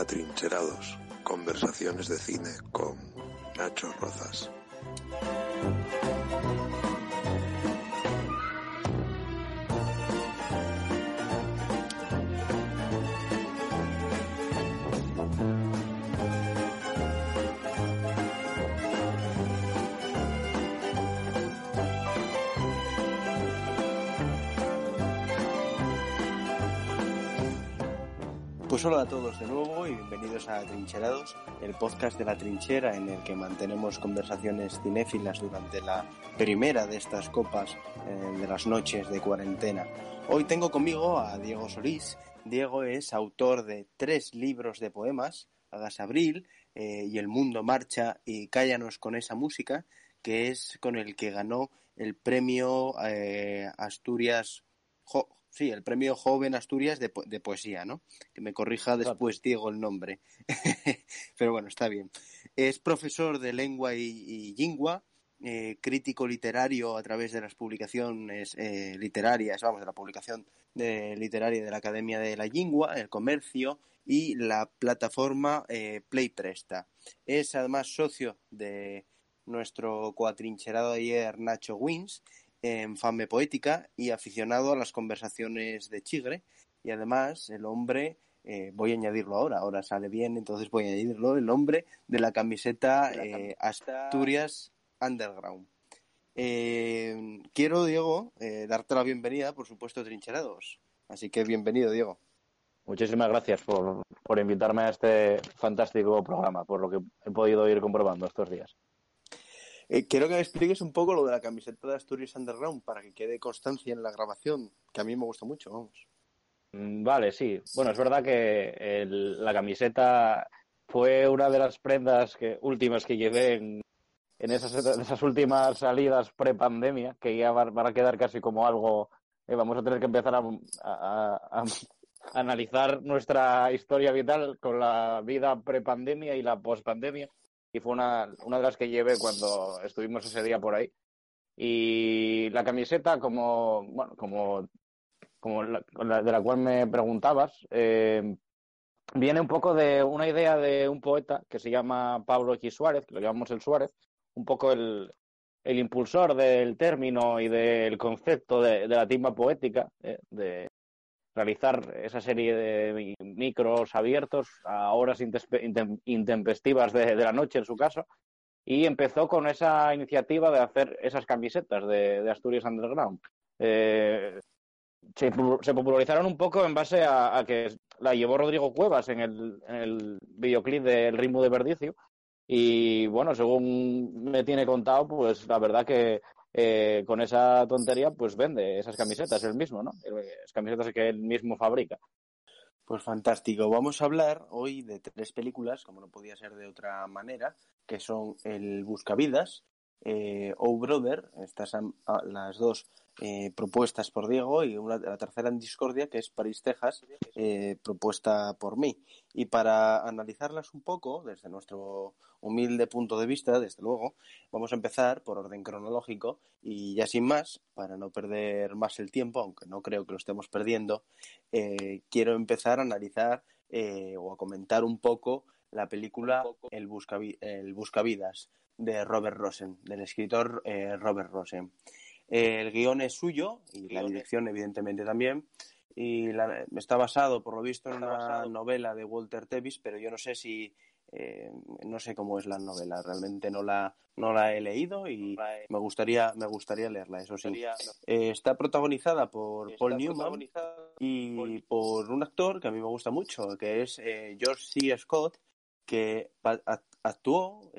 Atrincherados. Conversaciones de cine con Nacho Rozas. Pues hola a todos de nuevo y bienvenidos a Trincherados, el podcast de la trinchera en el que mantenemos conversaciones cinéfilas durante la primera de estas copas eh, de las noches de cuarentena. Hoy tengo conmigo a Diego Solís. Diego es autor de tres libros de poemas, Hagas Abril eh, y El Mundo Marcha y Cállanos con esa música, que es con el que ganó el premio eh, Asturias sí, el premio Joven Asturias de, po- de poesía, ¿no? Que me corrija después Diego el nombre. Pero bueno, está bien. Es profesor de lengua y, y lingua, eh, crítico literario a través de las publicaciones eh, literarias, vamos, de la publicación de, literaria de la Academia de la Lingua, el Comercio y la plataforma eh, Play Presta. Es además socio de nuestro coatrincherado ayer Nacho Wins en Fame Poética y aficionado a las conversaciones de Chigre. Y además, el hombre, eh, voy a añadirlo ahora, ahora sale bien, entonces voy a añadirlo, el hombre de la camiseta eh, Asturias Underground. Eh, quiero, Diego, eh, darte la bienvenida, por supuesto, Trincherados. Así que bienvenido, Diego. Muchísimas gracias por, por invitarme a este fantástico programa, por lo que he podido ir comprobando estos días. Eh, quiero que me expliques un poco lo de la camiseta de Asturias Underground para que quede constancia en la grabación, que a mí me gusta mucho, vamos. Mm, Vale, sí. Bueno, es verdad que la camiseta fue una de las prendas que, últimas que llevé en, esas, últimas salidas pre-pandemia, que ya va- van a quedar casi como algo. eh, vamos a tener que empezar a analizar nuestra historia vital con la vida pre-pandemia y la post-pandemia. Y fue una, una de las que llevé cuando estuvimos ese día por ahí. Y la camiseta, como, bueno, como como la, de la cual me preguntabas, eh, viene un poco de una idea de un poeta que se llama Pablo X. Suárez, que lo llamamos el Suárez, un poco el, el impulsor del término y del concepto de, de la timba poética, eh, de realizar esa serie de mi- micros abiertos a horas intempestivas de, la noche, en su caso, y empezó con esa iniciativa de hacer esas camisetas de, Asturias Underground. Eh, se, pu- se popularizaron un poco en base a, que la llevó Rodrigo Cuevas en el, videoclip de El ritmo de Verdicio. Y bueno, según me tiene contado, pues la verdad que eh, con esa tontería, pues vende esas camisetas él mismo, ¿no? Es camisetas que él mismo fabrica. Pues fantástico. Vamos a hablar hoy de tres películas, como no podía ser de otra manera, que son El Buscavidas, eh, Oh Brother, estas ah, las dos eh, propuestas por Diego, y una, la tercera en discordia, que es París, Texas, eh, propuesta por mí. Y para analizarlas un poco, desde nuestro humilde punto de vista, desde luego, vamos a empezar por orden cronológico y ya sin más, para no perder más el tiempo, aunque no creo que lo estemos perdiendo, eh, quiero empezar a analizar o a comentar un poco la película El, Buscavi- El Buscavidas de Robert Rosen, del escritor Robert Rosen. Eh, el guion es suyo y la dirección evidentemente también. Y la- está basado por lo visto en una novela de Walter Tevis, pero yo no sé si eh, no sé cómo es la novela, realmente no la no la he leído y me gustaría me gustaría leerla, eso sí. Eh, está protagonizada por Paul Newman y por un actor que a mí me gusta mucho, que es eh, George C. Scott, que actuó,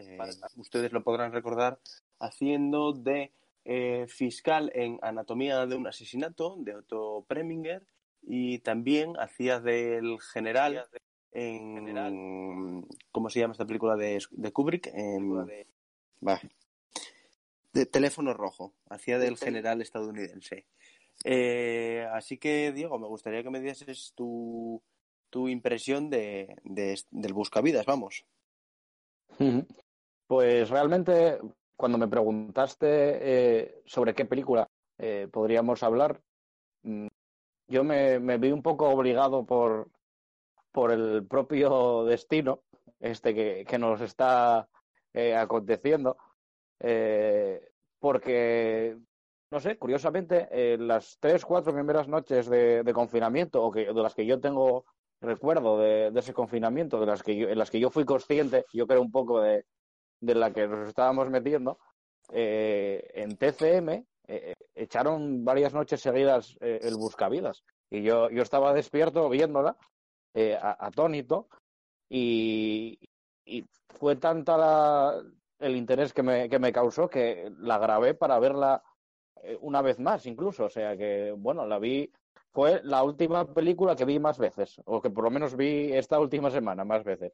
ustedes lo podrán recordar, haciendo de eh, fiscal en Anatomía de un asesinato, de Otto Preminger, y también hacía del general en... ¿Cómo se llama esta película de, de Kubrick? En, bah. de teléfono rojo, hacía del general estadounidense. Eh, así que, Diego, me gustaría que me dieses tu, tu impresión de, de, del Buscavidas, vamos. Pues realmente, cuando me preguntaste eh, sobre qué película eh, podríamos hablar, mm, yo me, vi un poco obligado por, por el propio destino este que, que nos está eh, aconteciendo, eh, porque, no sé, curiosamente, las tres, cuatro primeras noches de, de, confinamiento, o que, de las que yo tengo recuerdo de, de ese confinamiento, de las que yo, en las que yo fui consciente, yo creo un poco de, de la que nos estábamos metiendo, eh, en TCM eh, echaron varias noches seguidas eh, el Buscavidas. Y yo, yo estaba despierto viéndola, atónito, y, y fue tanta la, el interés que me, que me causó que la grabé para verla una vez más incluso. O sea que, bueno, la vi, fue la última película que vi más veces, o que por lo menos vi esta última semana más veces.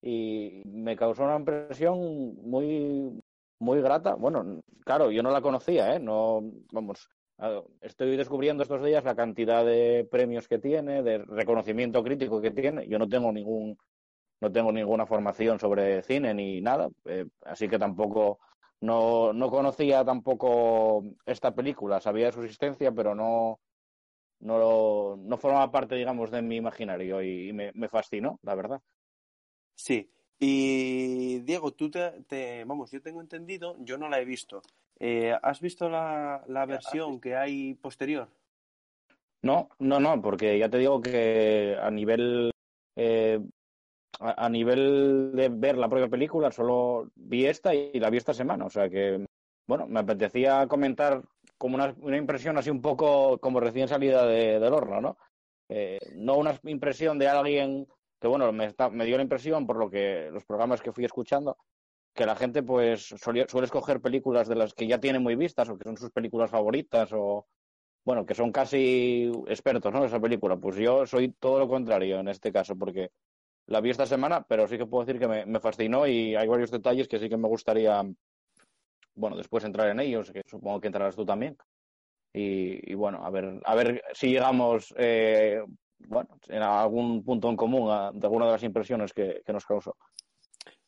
Y me causó una impresión muy, muy grata. Bueno, claro, yo no la conocía, ¿eh? No, vamos, estoy descubriendo estos días la cantidad de premios que tiene, de reconocimiento crítico que tiene. Yo no tengo ningún no tengo ninguna formación sobre cine ni nada, eh, así que tampoco no, no conocía tampoco esta película, sabía de su existencia, pero no, no, no formaba parte, digamos, de mi imaginario y, me, fascinó, la verdad. Sí, y Diego, tú te, te, vamos, yo tengo entendido, yo no la he visto. Eh, ¿Has visto la, la versión que hay posterior? No, no, no, porque ya te digo que a nivel eh, a, a, nivel de ver la propia película, solo vi esta y la vi esta semana. O sea que, bueno, me apetecía comentar como una, una impresión así un poco como recién salida de, del horno, ¿no? Eh, no una impresión de alguien que, bueno, me, está, me dio la impresión por lo que los programas que fui escuchando, que la gente pues suele, escoger películas de las que ya tiene muy vistas o que son sus películas favoritas o, bueno, que son casi expertos, ¿no? Esa película. Pues yo soy todo lo contrario en este caso, porque la vi esta semana, pero sí que puedo decir que me, me, fascinó y hay varios detalles que sí que me gustaría, bueno, después entrar en ellos, que supongo que entrarás tú también. Y, y bueno, a ver, a ver si llegamos, eh, bueno, en algún punto en común a, de alguna de las impresiones que, que, nos causó.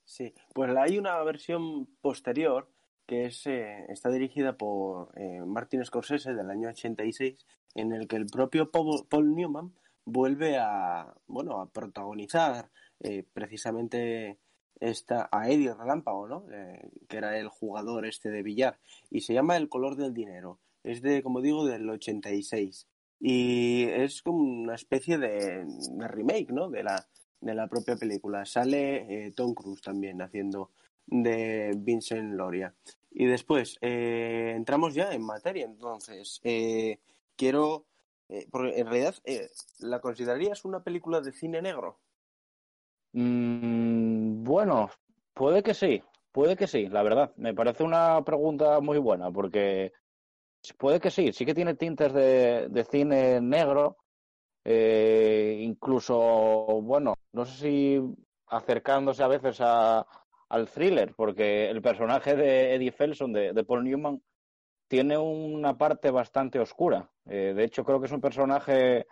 Sí, pues hay una versión posterior que es, eh, está dirigida por eh, Martin Scorsese del año 86, en el que el propio Paul, Paul Newman vuelve a, bueno, a protagonizar eh, precisamente esta, a Eddie Relámpago, ¿no? Eh, que era el jugador este de billar. Y se llama El color del dinero. Es de, como digo, del 86. Y es como una especie de, remake, ¿no? De la, de la propia película. Sale eh, Tom Cruise también haciendo de Vincent Loria. Y después, eh, entramos ya en materia. Entonces, eh, quiero eh, porque en realidad, ¿la considerarías una película de cine negro? Mm, bueno, puede que sí, puede que sí, la verdad. Me parece una pregunta muy buena, porque puede que sí, sí que tiene tintes de, de cine negro, eh, incluso, bueno, no sé si acercándose a veces a, al thriller, porque el personaje de Eddie Felson, de, Paul Newman, tiene una parte bastante oscura. Eh, de hecho, creo que es un personaje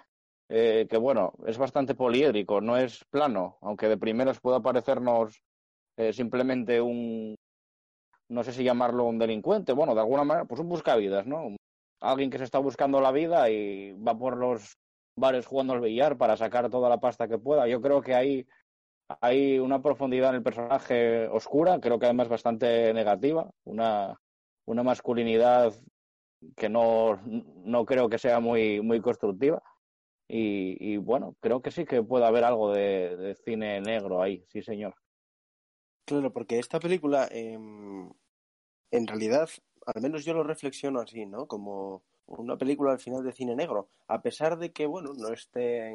eh, que, bueno, es bastante poliédrico, no es plano, aunque de primeras pueda parecernos eh, simplemente un, no sé si llamarlo un delincuente, bueno, de alguna manera, pues un buscavidas, ¿no? Alguien que se está buscando la vida y va por los bares jugando al billar para sacar toda la pasta que pueda. Yo creo que hay, hay una profundidad en el personaje oscura, creo que además bastante negativa, una una masculinidad que no, no creo que sea muy, muy constructiva. Y, bueno, creo que sí que puede haber algo de, cine negro ahí, sí, señor. Claro, porque esta película, eh, en realidad, al menos yo lo reflexiono así, ¿no? Como una película al final de cine negro, a pesar de que, bueno, no esté,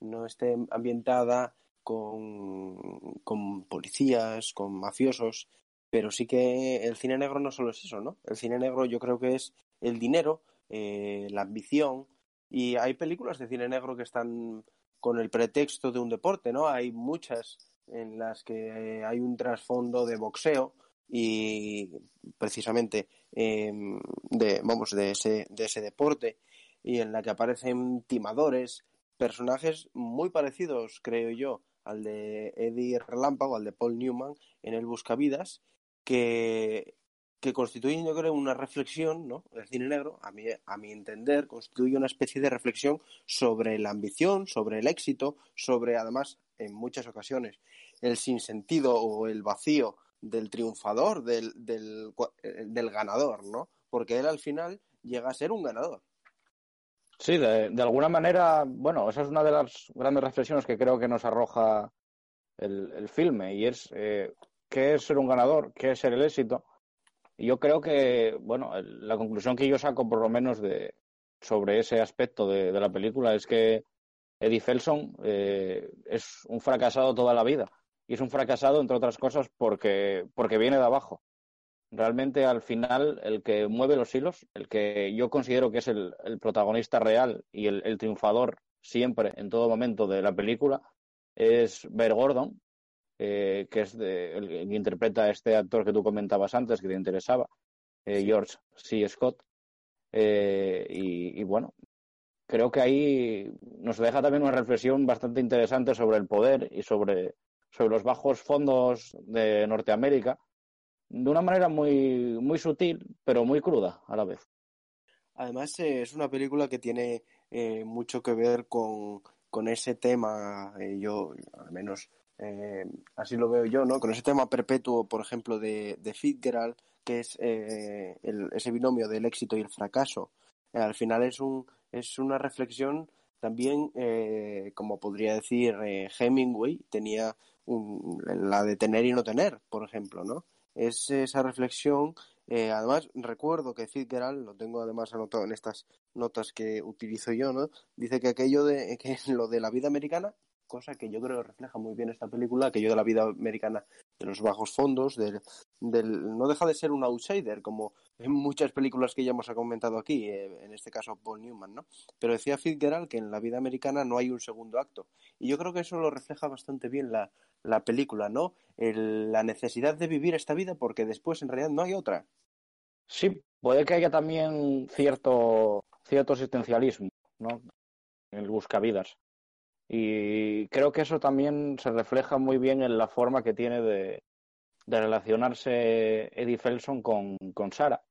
no esté ambientada con, con policías, con mafiosos, pero sí que el cine negro no solo es eso, ¿no? El cine negro yo creo que es el dinero, eh, la ambición, y hay películas de cine negro que están con el pretexto de un deporte, ¿no? Hay muchas en las que hay un trasfondo de boxeo y precisamente em, de, vamos, de ese, de ese deporte y en la que aparecen timadores, personajes muy parecidos, creo yo, al de Eddie Relámpago, al de Paul Newman en el Buscavidas, que, que constituyen, yo creo, una reflexión, ¿no? El cine negro, a mi, a mi entender, constituye una especie de reflexión sobre la ambición, sobre el éxito, sobre, además, en muchas ocasiones, el sinsentido o el vacío del triunfador, del, del, eh, del ganador, ¿no? Porque él al final llega a ser un ganador. Sí, de, alguna manera, bueno, esa es una de las grandes reflexiones que creo que nos arroja el, el filme y es eh, qué es ser un ganador, qué es ser el éxito. Yo creo que, bueno, la conclusión que yo saco por lo menos de sobre ese aspecto de, la película es que Eddie Felson eh, es un fracasado toda la vida. Y es un fracasado, entre otras cosas, porque, porque viene de abajo realmente al final el que mueve los hilos, el que yo considero que es el, protagonista real y el, el, triunfador siempre, en todo momento de la película, es Bear Gordon, eh, que es de, el, que interpreta a este actor que tú comentabas antes, que te interesaba, eh, George C. Scott. Eh, y, y, bueno, creo que ahí nos deja también una reflexión bastante interesante sobre el poder y sobre, sobre los bajos fondos de Norteamérica de una manera muy, muy sutil, pero muy cruda a la vez. Además, eh, es una película que tiene eh, mucho que ver con, con ese tema, yo al menos eh, así lo veo yo, ¿no? Con ese tema perpetuo, por ejemplo, de, de Fitzgerald, que es el, ese binomio del éxito y el fracaso. al final es, un, es una reflexión también, como podría decir Hemingway, tenía un, la de tener y no tener, por ejemplo, ¿no? es esa reflexión. Eh, además, recuerdo que Fitzgerald, lo tengo además anotado en estas notas que utilizo yo, ¿no? Dice que aquello de que lo de la vida americana, cosa que yo creo que refleja muy bien esta película, aquello de la vida americana de los bajos fondos, del, del no deja de ser un outsider, como en muchas películas que ya hemos comentado aquí, eh, en este caso Paul Newman, ¿no? Pero decía Fitzgerald que en la vida americana no hay un segundo acto. Y yo creo que eso lo refleja bastante bien la, la película, ¿no? El, la necesidad de vivir esta vida porque después en realidad no hay otra. Sí, puede que haya también cierto, cierto existencialismo, ¿no? En el buscavidas. Y creo que eso también se refleja muy bien en la forma que tiene de, de relacionarse Eddie Felson con, con Sara.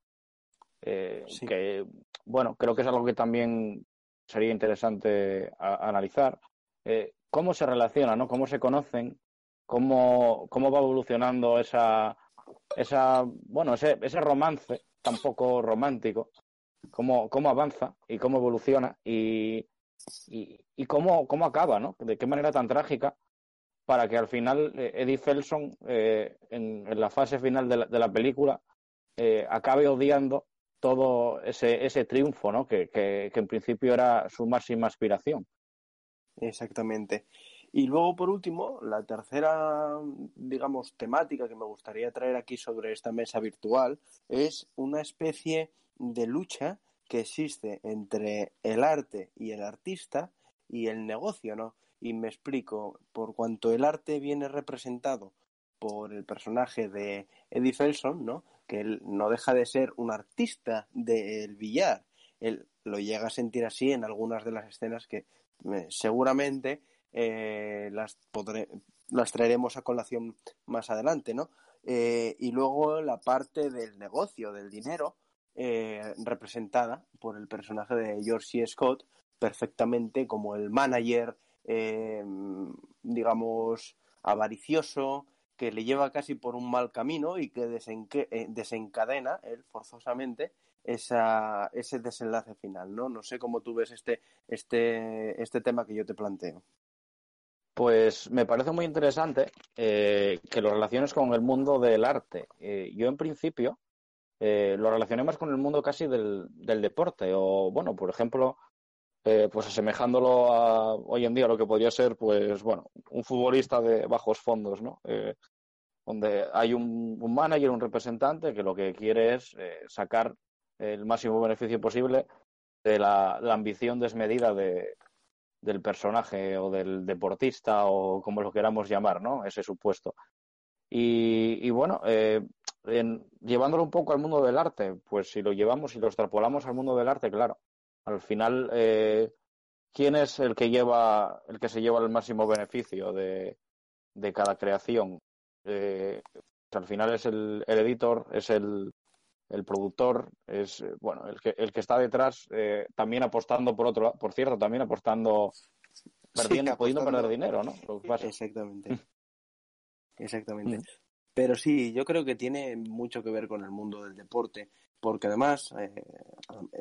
Eh, sí. Que, bueno, creo que es algo que también sería interesante a, a analizar. Eh, cómo se relacionan, ¿no? Cómo se conocen cómo, cómo va evolucionando esa, esa bueno, ese, ese romance tan poco romántico, cómo, cómo avanza y cómo evoluciona y, y, y cómo, cómo acaba, ¿no? De qué manera tan trágica para que al final eh, Eddie Felson, eh, en, la fase final de la, de la película, eh, acabe odiando todo ese, ese triunfo, ¿no? Que, que, que en principio era su máxima aspiración. Exactamente. Y luego, por último, la tercera, digamos, temática que me gustaría traer aquí sobre esta mesa virtual es una especie de lucha que existe entre el arte y el artista y el negocio, ¿no? Y me explico, por cuanto el arte viene representado por el personaje de Eddie Felson, ¿no? Que él no deja de ser un artista del billar. Él lo llega a sentir así en algunas de las escenas que eh, seguramente eh, las, las traeremos a colación más adelante, ¿no? Eh, y luego la parte del negocio, del dinero, eh, representada por el personaje de George C. Scott, perfectamente como el manager, eh, digamos, avaricioso, que le lleva casi por un mal camino y que eh, desencadena él forzosamente ese desenlace final, ¿no? No sé cómo tú ves este, este, este tema que yo te planteo. Pues me parece muy interesante que lo relaciones con el mundo del arte. Yo en principio eh, lo relacioné más con el mundo casi del, del deporte o, bueno, por ejemplo, eh, pues asemejándolo a hoy en día lo que podría ser, pues, bueno, un futbolista de bajos fondos, ¿no? Eh, donde hay un, un, manager, un representante que lo que quiere es eh, sacar el máximo beneficio posible de la, la ambición desmedida de, del personaje o del deportista o como lo queramos llamar, ¿no? Ese supuesto. Y, y bueno, llevándolo un poco al mundo del arte, pues si lo llevamos y lo extrapolamos al mundo del arte, claro, al final, eh, ¿quién es el que lleva, el que se lleva el máximo beneficio de, de cada creación? Eh, pues al final es el, el editor, es el, el productor es eh, bueno el que el que está detrás eh, también apostando por otro por cierto también apostando perdiendo pudiendo perder dinero no exactamente exactamente mm. Pero sí yo creo que tiene mucho que ver con el mundo del deporte porque además eh,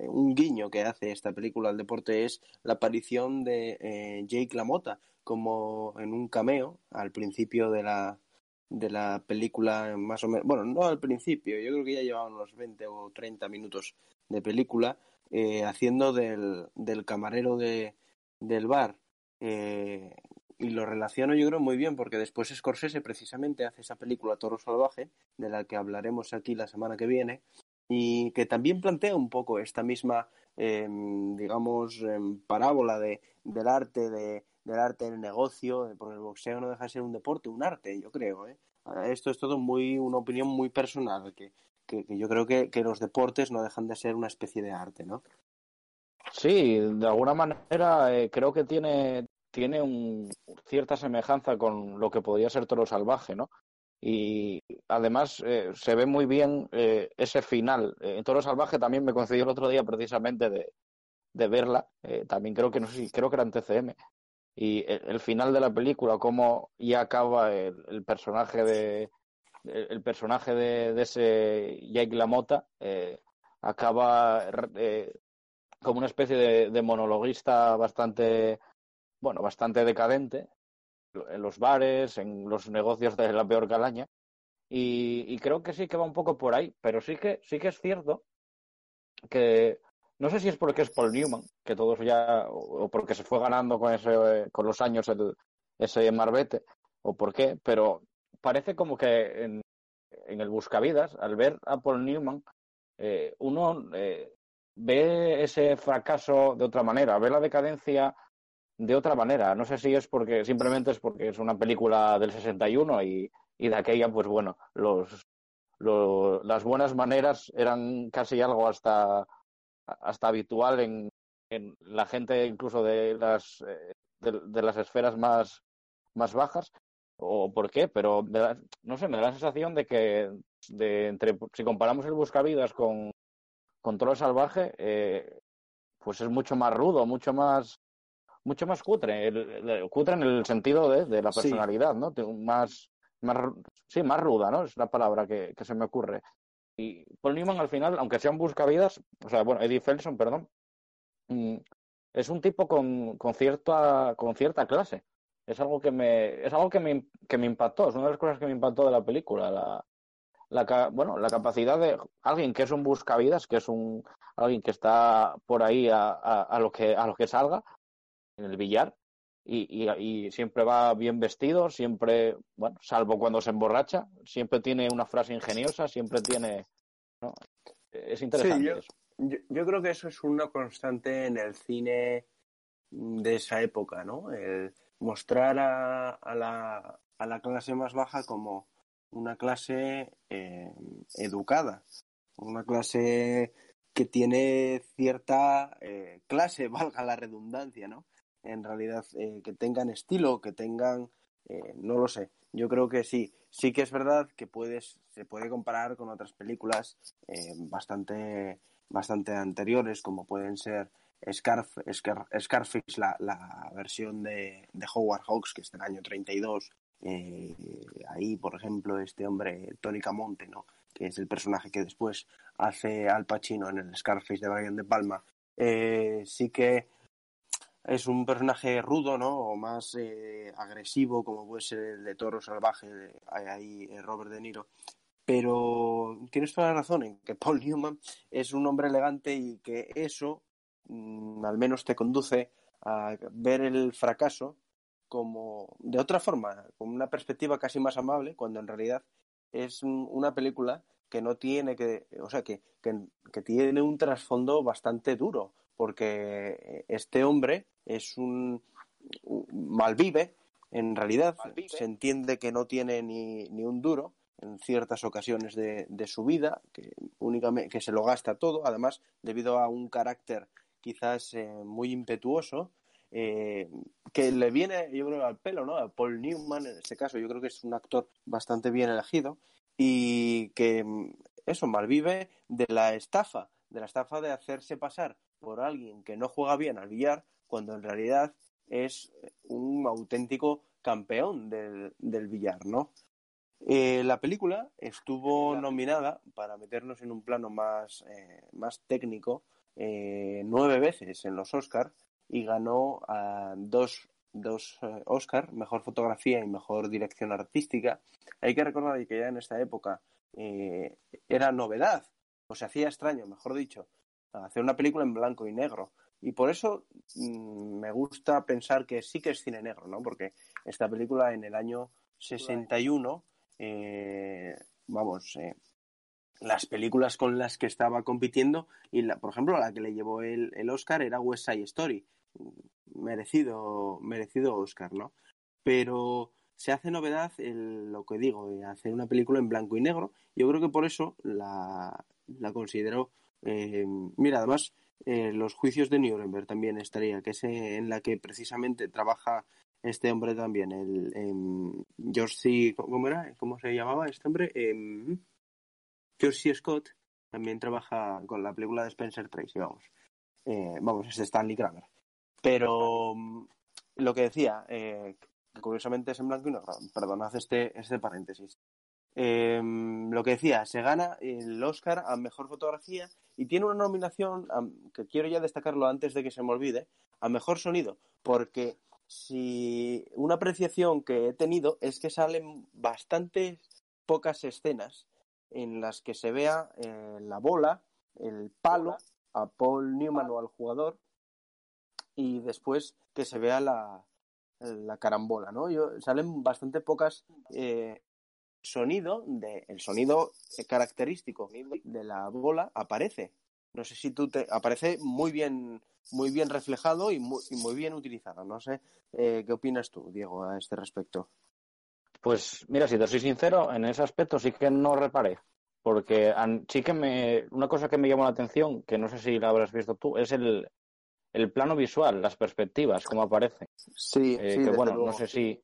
un guiño que hace esta película al deporte es la aparición de Jake LaMotta como en un cameo al principio de la de la película, más o menos, bueno, no al principio, yo creo que ya llevaban unos 20 o 30 minutos de película, eh, haciendo del, del camarero de, del bar. Eh, y lo relaciono yo creo muy bien porque después Scorsese precisamente hace esa película Toro Salvaje, de la que hablaremos aquí la semana que viene, y que también plantea un poco esta misma, em, digamos, em, parábola de, del arte, de, del arte en el negocio, porque el boxeo no deja de ser un deporte, un arte, yo creo. ¿eh? Esto es todo muy una opinión muy personal, que, que, yo creo que, que, los deportes no dejan de ser una especie de arte, ¿no? Sí, de alguna manera eh, creo que tiene, tiene un, cierta semejanza con lo que podría ser Toro Salvaje, ¿no? Y además eh, se ve muy bien eh, ese final. en Toro Salvaje también me concedió el otro día precisamente de, verla. también creo que no sé creo que era en TCM y el, final de la película, cómo ya acaba el, personaje de el, personaje de, ese Jake LaMotta, eh, acaba eh, como una especie de, monologuista bastante, bueno, bastante decadente en los bares, en los negocios de la peor calaña. Y, y creo que sí que va un poco por ahí, pero sí que, sí que es cierto que no sé si es porque es Paul Newman, que todos ya, o porque se fue ganando con, ese, con los años ese marbete, o por qué, pero parece como que en, en el Buscavidas, al ver a Paul Newman, eh, uno eh, ve ese fracaso de otra manera, ve la decadencia de otra manera. No sé si es porque simplemente es porque es una película del 61 y, y de aquella, pues bueno, los, las buenas maneras eran casi algo hasta hasta habitual en, en la gente incluso de las, eh, de, las esferas más, más bajas o por qué, pero no sé, me da la sensación de que de entre si comparamos el Buscavidas con, con Toro Salvaje, eh, pues es mucho más rudo, mucho más mucho más cutre, el, cutre en el sentido de, de la personalidad, ¿no? Más, más, sí, más ruda, ¿no? Es la palabra que, que se me ocurre. Y Paul Newman al final, aunque sea un buscavidas, o sea, bueno, Eddie Felson, perdón, mm, es un tipo con, con, cierta, con cierta clase. Es algo que me, es algo que me, que me impactó, es una de las cosas que me impactó de la película, la, la, bueno, la capacidad de alguien que es un buscavidas, que es un alguien que está por ahí a, a, a, lo que a lo que salga en el billar y, y, y, siempre va bien vestido, siempre, bueno, salvo cuando se emborracha, siempre tiene una frase ingeniosa, siempre tiene, ¿no? Es interesante sí, yo, eso. Yo, yo, creo que eso es una constante en el cine de esa época, ¿no? El mostrar a, a, la, a la clase más baja como una clase eh, educada, una clase que tiene cierta eh, clase, valga la redundancia, ¿no? En realidad eh, que tengan estilo, que tengan, eh, no lo sé. Yo creo que sí, sí que es verdad que puedes, se puede comparar con otras películas eh, bastante, bastante anteriores, como pueden ser Scarf, Scar, Scarface, la, la versión de, de, Howard Hawks, que es del año 32. Eh, ahí, por ejemplo, este hombre, Tony Camonte, ¿no? que es el personaje que después hace Al Pacino en el Scarface de Brian De Palma. Sí que es un personaje rudo, ¿no? O más eh, agresivo, como puede ser el de Toro Salvaje, de, ahí eh, Robert De Niro. Pero tienes toda la razón en que Paul Newman es un hombre elegante y que eso mmm, al menos te conduce a ver el fracaso como de otra forma, con una perspectiva casi más amable, cuando en realidad es una película que no tiene que, o sea, que, que tiene un trasfondo bastante duro, porque este hombre es un, un malvive, en realidad malvive. se entiende que no tiene ni, ni un duro, en ciertas ocasiones de, su vida, que únicamente que se lo gasta todo, además debido a un carácter quizás eh, muy impetuoso, eh, que le viene, yo creo, al pelo, ¿no? A Paul Newman, en este caso, yo creo que es un actor bastante bien elegido y que eso malvive de la estafa, de la estafa de hacerse pasar por alguien que no juega bien al billar, cuando en realidad es un auténtico campeón del, del billar, ¿no? Eh, la película estuvo nominada, para meternos en un plano más, eh, más técnico, eh, nueve veces en los Oscars y ganó a dos, dos Oscars, mejor fotografía y mejor dirección artística. Hay que recordar que ya en esta época era novedad, o se hacía extraño, mejor dicho, hacer una película en blanco y negro. Y por eso mm, me gusta pensar que sí que es cine negro, ¿no? Porque esta película en el año 61 eh, vamos, eh, las películas con las que estaba compitiendo y, la, por ejemplo, la que le llevó el, el Oscar era West Side Story. Merecido, merecido Oscar, ¿no? Pero se hace novedad lo que digo, hacer una película en blanco y negro. Yo creo que por eso la, la considero. Eh, mira, además, los juicios de Nuremberg también estaría, que es en la que precisamente trabaja este hombre también, el em, George. ¿Cómo era? ¿Cómo se llamaba este hombre? Eh, George. Scott también trabaja con la película de Spencer Tracy, vamos. Eh, vamos, es Stanley Kramer. Pero mm, lo que decía, eh, curiosamente es en blanco y negro, este, este paréntesis. Em, lo que decía, se gana el Oscar a Mejor Fotografía y tiene una nominación, que quiero ya destacarlo antes de que se me olvide, a Mejor Sonido, porque si una apreciación que he tenido es que salen bastante pocas escenas en las que se vea eh, la bola, el palo a Paul Newman o al jugador y después que se vea la, la carambola, ¿no? Salen bastante pocas eh, sonido de el sonido característico de la bola aparece. No sé si tú te aparece muy bien muy bien reflejado y muy, muy bien utilizado. No sé eh, qué opinas tú, Diego, a este respecto. Pues mira, si te soy sincero, en ese aspecto sí que no reparé. Porque sí que me. Una cosa que me llamó la atención, que no sé si la habrás visto tú, es el, el plano visual, las perspectivas, cómo aparece. Sí, eh, sí que bueno, no sé si.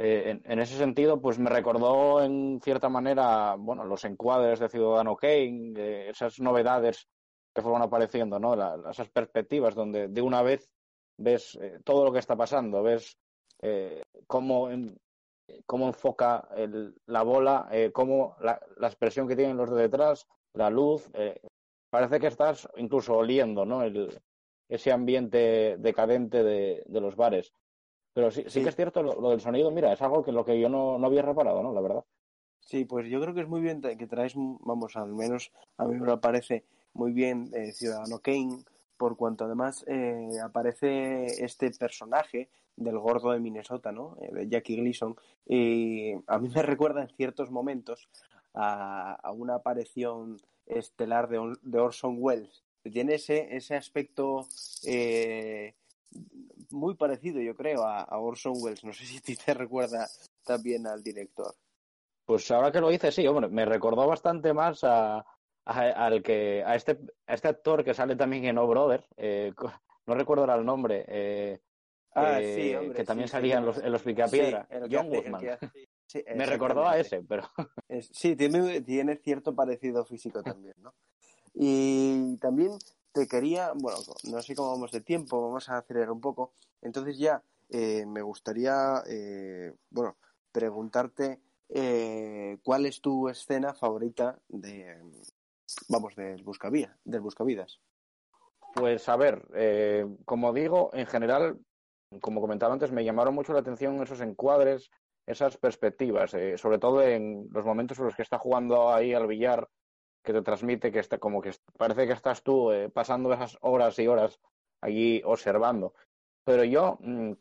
Eh, en, ese sentido, pues me recordó en cierta manera, bueno, los encuadres de Ciudadano Kane, esas novedades que fueron apareciendo, ¿no? esas perspectivas donde de una vez ves eh, todo lo que está pasando, ves eh, cómo, cómo enfoca la bola, eh, cómo la, expresión que tienen los de detrás, la luz. parece que estás incluso oliendo, ¿no? El, ese ambiente decadente de, los bares. Pero sí, sí, que es cierto lo, del sonido, mira, es algo que lo que yo no, no había reparado, ¿no? La verdad. Sí, pues yo creo que es muy bien que traes, vamos, al menos a mí me parece muy bien eh, Ciudadano Kane, por cuanto además eh, aparece este personaje del gordo de Minnesota, ¿no? Eh, de Jackie Gleason, y a mí me recuerda en ciertos momentos a, una aparición estelar de, de, Orson Welles. Tiene ese, ese aspecto muy parecido, yo creo, a, a, Orson Welles. No sé si ti te recuerda también al director. Pues ahora que lo dices, sí, hombre, me recordó bastante más a, al que a este a este actor que sale también en O Brother, eh, no recuerdo ahora el nombre, eh, ah, eh, que también salía en los, en los Picapiedra, John Woodman. Me recordó a ese, pero sí tiene tiene cierto parecido físico también, ¿no? Y también te quería, bueno, no sé cómo vamos de tiempo, vamos a acelerar un poco. Entonces ya me gustaría, bueno, preguntarte cuál es tu escena favorita de, vamos, del buscavía, del buscavidas. Pues a ver, eh, como digo, en general, como comentaba antes, me llamaron mucho la atención esos encuadres, esas perspectivas, eh, sobre todo en los momentos en los que está jugando ahí al billar, que te transmite que está como que parece que estás tú eh, pasando esas horas y horas allí observando. Pero yo, mm,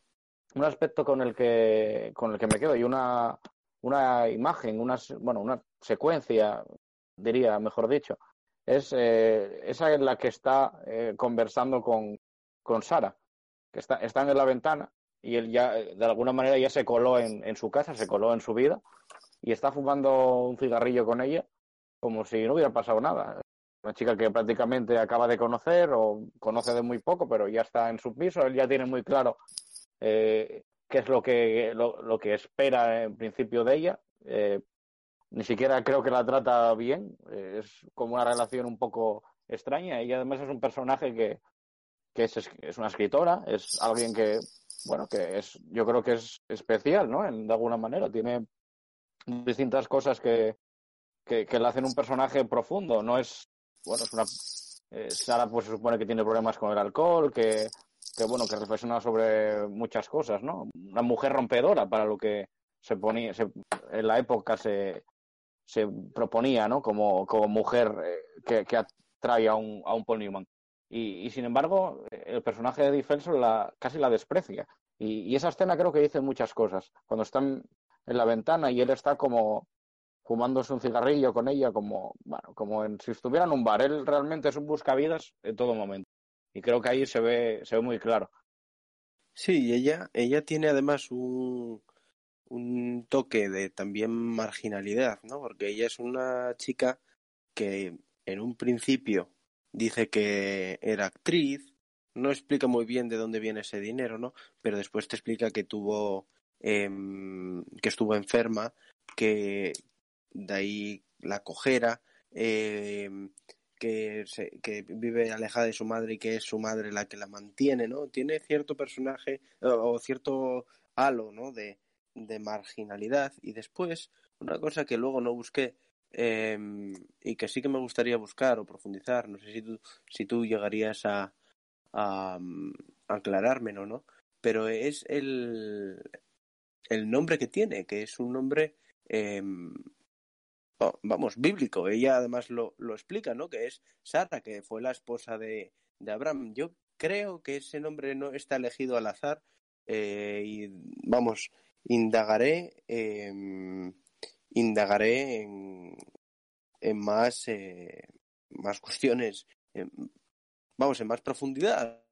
un aspecto con el que con el que me quedo y una una imagen, una bueno, una secuencia diría, mejor dicho, es eh, esa en la que está eh, conversando con, con Sara, que está, están en la ventana y él ya, de alguna manera, ya se coló en, en su casa, se coló en su vida y está fumando un cigarrillo con ella como si no hubiera pasado nada. Una chica que prácticamente acaba de conocer o conoce de muy poco, pero ya está en su piso, él ya tiene muy claro eh, qué es lo que, lo, que espera en principio de ella. Eh, ni siquiera creo que la trata bien, eh, es como una relación un poco extraña. y además es un personaje que, que es, es, una escritora, es alguien que, bueno, que es, yo creo que es especial, ¿no? En, de alguna manera, tiene distintas cosas que, que, que le hacen un personaje profundo, no es, bueno, es una, eh, Sara pues se supone que tiene problemas con el alcohol, que, que bueno, que reflexiona sobre muchas cosas, ¿no? Una mujer rompedora para lo que se ponía, se, en la época se, se proponía, ¿no? Como, como mujer eh, que, que, atrae a un, a un Paul Newman. Y, y, sin embargo, el personaje de Eddie Felson la, casi la desprecia. Y, y, esa escena creo que dice muchas cosas. Cuando están en la ventana y él está como fumándose un cigarrillo con ella, como, bueno, como en, si estuviera en un bar. Él realmente es un buscavidas en todo momento. Y creo que ahí se ve, se ve muy claro. Sí, ella, ella tiene además un, un toque de también marginalidad, ¿no? Porque ella es una chica que en un principio dice que era actriz, no explica muy bien de dónde viene ese dinero, ¿no? Pero después te explica que tuvo, eh, que estuvo enferma, que de ahí la cojera, eh, que, se, que vive alejada de su madre y que es su madre la que la mantiene, ¿no? Tiene cierto personaje o, cierto halo, ¿no? De, de marginalidad y después una cosa que luego no busqué eh, y que sí que me gustaría buscar o profundizar, no sé si tú, si tú llegarías a, a, a aclarármelo, ¿no? Pero es el, el nombre que tiene, que es un nombre, eh, vamos, bíblico. Ella además lo, lo explica, ¿no? Que es Sara, que fue la esposa de, de Abraham. Yo creo que ese nombre no está elegido al azar eh, y, vamos, indagaré, eh, indagaré en, en más, eh, más cuestiones, en, vamos, en más profundidad.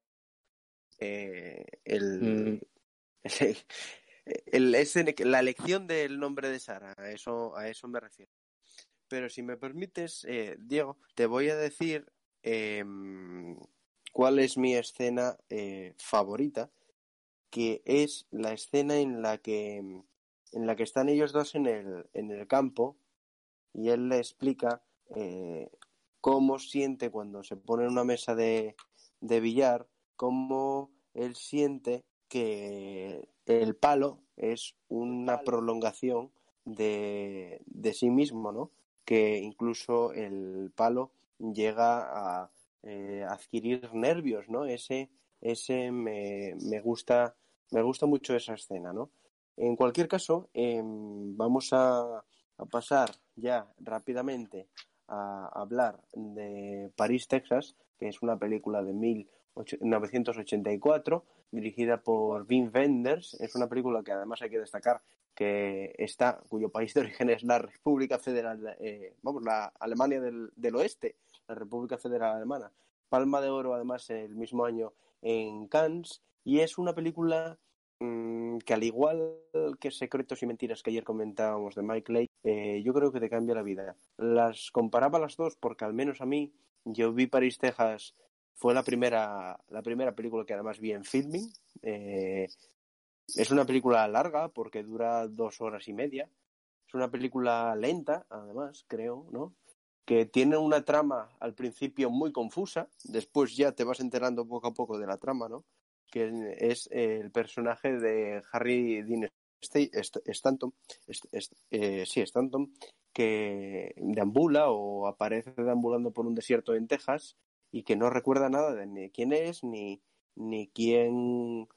Eh, el, mm. el, el, la elección del nombre de Sara, a eso, a eso me refiero. Pero si me permites, eh, Diego, te voy a decir cuál es mi escena eh, favorita que es la escena en la que en la que están ellos dos en el, en el campo y él le explica eh, cómo siente cuando se pone en una mesa de, de billar, cómo él siente que el palo es una prolongación de, de sí mismo, ¿no? Que incluso el palo llega a eh, adquirir nervios, ¿no? Ese, ese me, me gusta me gusta mucho esa escena, ¿no? En cualquier caso, eh, vamos a, a, pasar ya rápidamente a hablar de París, Texas, que es una película de 1984, dirigida por Wim Wenders. Es una película que además hay que destacar que está, cuyo país de origen es la República Federal, eh, vamos, la Alemania del, del Oeste, la República Federal Alemana. Palma de Oro, además, el mismo año en Cannes y es una película mmm, que al igual que Secretos y Mentiras que ayer comentábamos de Mike Leigh, eh, yo creo que te cambia la vida. Las comparaba las dos porque al menos a mí, yo vi París, Texas, fue la primera, la primera película que además vi en filming. Eh, es una película larga porque dura dos horas y media. Es una película lenta, además, creo, ¿no? que tiene una trama al principio muy confusa, después ya te vas enterando poco a poco de la trama, ¿no? Que es el personaje de Harry Dean Stanton, eh, sí, Stanton, que deambula o aparece deambulando por un desierto en Texas y que no recuerda nada de ni quién es, ni, ni quién,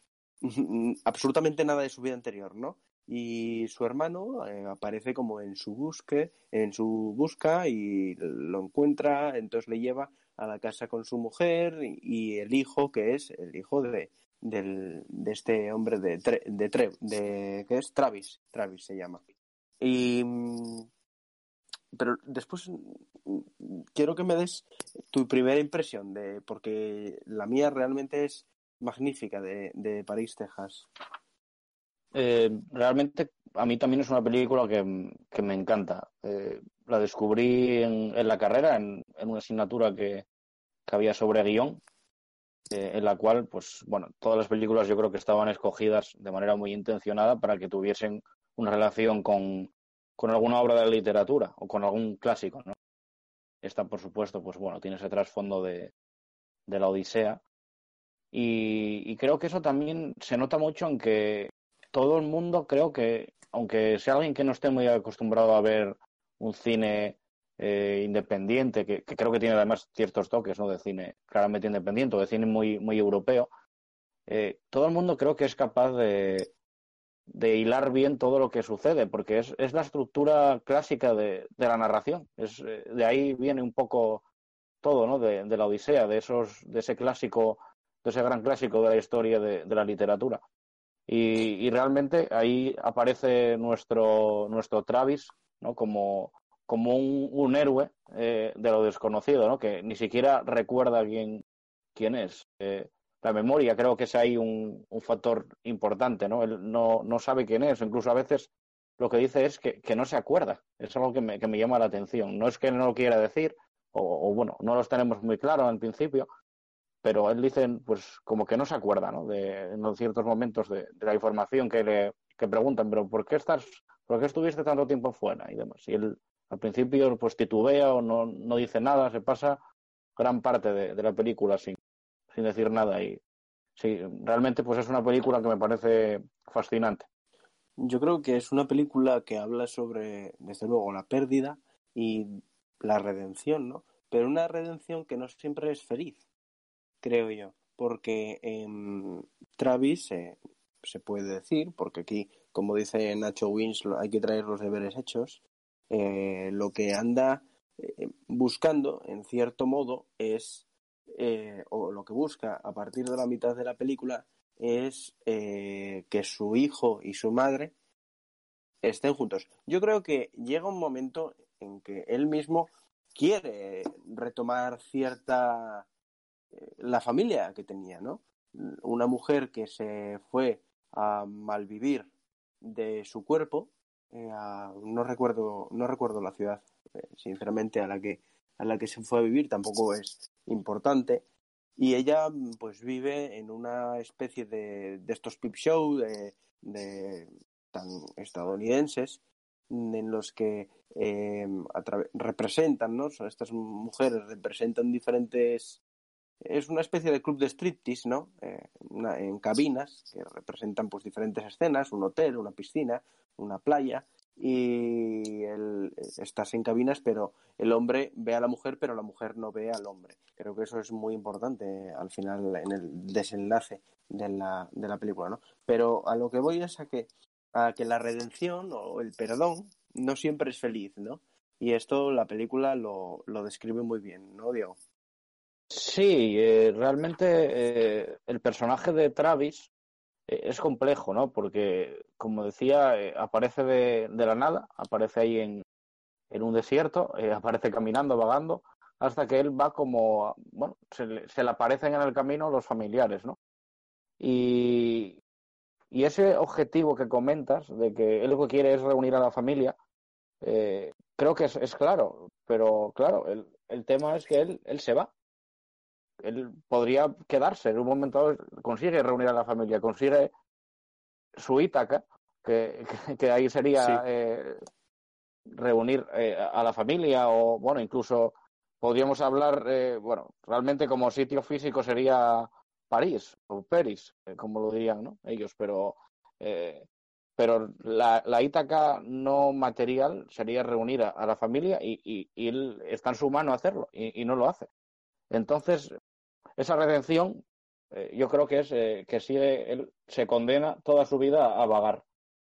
absolutamente nada de su vida anterior, ¿no? y su hermano eh, aparece como en su busque, en su busca y lo encuentra, entonces le lleva a la casa con su mujer y, el hijo que es el hijo de, de este hombre de, tre, de, tre, de que es Travis, Travis se llama. Y pero después quiero que me des tu primera impresión de porque la mía realmente es magnífica de, de París, Texas. Eh, realmente a mí también es una película que, me encanta. Eh, la descubrí en, la carrera, en, una asignatura que, había sobre guion, eh, en la cual, pues, bueno, todas las películas yo creo que estaban escogidas de manera muy intencionada para que tuviesen una relación con, con alguna obra de la literatura o con algún clásico, ¿no? Esta, por supuesto, pues bueno, tiene ese trasfondo de, de la Odisea. Y, creo que eso también se nota mucho en que todo el mundo, creo que, aunque sea alguien que no esté muy acostumbrado a ver un cine eh, independiente, que, creo que tiene además ciertos toques ¿no? de cine claramente independiente o de cine muy, muy europeo, eh, todo el mundo creo que es capaz de, de hilar bien todo lo que sucede, porque es, es la estructura clásica de, de la narración. Es, eh, de ahí viene un poco todo, ¿no? De, de, la Odisea, de esos, de ese clásico, ese gran clásico de la historia de, de la literatura. Y, y, realmente ahí aparece nuestro, nuestro Travis, ¿no? Como, como un, un héroe eh, de lo desconocido, ¿no? Que ni siquiera recuerda quién, quién es. Eh, la memoria creo que es ahí un, un, factor importante, ¿no? Él no, no sabe quién es, incluso a veces lo que dice es que, que no se acuerda. Es algo que me, que me llama la atención. No es que no lo quiera decir, o, bueno, no los tenemos muy claro en principio, pero él dice, pues como que no se acuerda, ¿no? De, en ciertos momentos de, la información que le que preguntan, pero ¿por qué estás, por qué estuviste tanto tiempo fuera y demás? Y él al principio pues titubea o no, no dice nada, se pasa gran parte de, de la película sin, sin decir nada y sí, realmente pues es una película que me parece fascinante. Yo creo que es una película que habla sobre, desde luego, la pérdida y la redención, ¿no? Pero una redención que no siempre es feliz, creo yo, porque en Travis eh, se puede decir, porque aquí, como dice Nacho Wins, hay que traer los deberes hechos, eh, lo que anda eh, buscando, en cierto modo, es, o lo que busca a partir de la mitad de la película, es que su hijo y su madre estén juntos. Yo creo que llega un momento en que él mismo quiere retomar cierta eh, la familia que tenía, ¿no? Una mujer que se fue a malvivir de su cuerpo, eh, no recuerdo, no recuerdo la ciudad, eh, sinceramente, a la que a la que se fue a vivir tampoco es importante. Y ella, pues, vive en una especie de, de estos peep show de, tan estadounidenses en los que eh, representan, ¿no? Estas mujeres representan diferentes es una especie de club de striptease, ¿no? Eh, una, en cabinas que representan pues diferentes escenas, un hotel, una piscina, una playa y el, estás en cabinas, pero el hombre ve a la mujer, pero la mujer no ve al hombre. Creo que eso es muy importante al final en el desenlace de la, de la película, ¿no? Pero a lo que voy es a que a que la redención o el perdón no siempre es feliz, ¿no? Y esto la película lo, lo describe muy bien, ¿no, Diego? Sí, eh, realmente eh, el personaje de Travis eh, es complejo, ¿no? Porque, como decía, aparece de, de, la nada, aparece ahí en, en un desierto, aparece caminando, vagando, hasta que él va como, bueno, se le, se le aparecen en el camino los familiares, ¿no? Y, ese objetivo que comentas, de que él lo que quiere es reunir a la familia, creo que es, es, claro, pero claro, el, el tema es que él, él se va. Él podría quedarse, en un momento consigue reunir a la familia, consigue su Ítaca, que, que, que ahí sería sí. eh, reunir eh, a la familia o, bueno, incluso podríamos hablar, eh, bueno, realmente como sitio físico sería París o Peris, como lo dirían ¿no? ellos, pero, pero la, la, Ítaca no material sería reunir a, a la familia y, y, y, él está en su mano hacerlo y, y, no lo hace. Entonces, esa redención eh, yo creo que es eh, que sigue, él se condena toda su vida a vagar,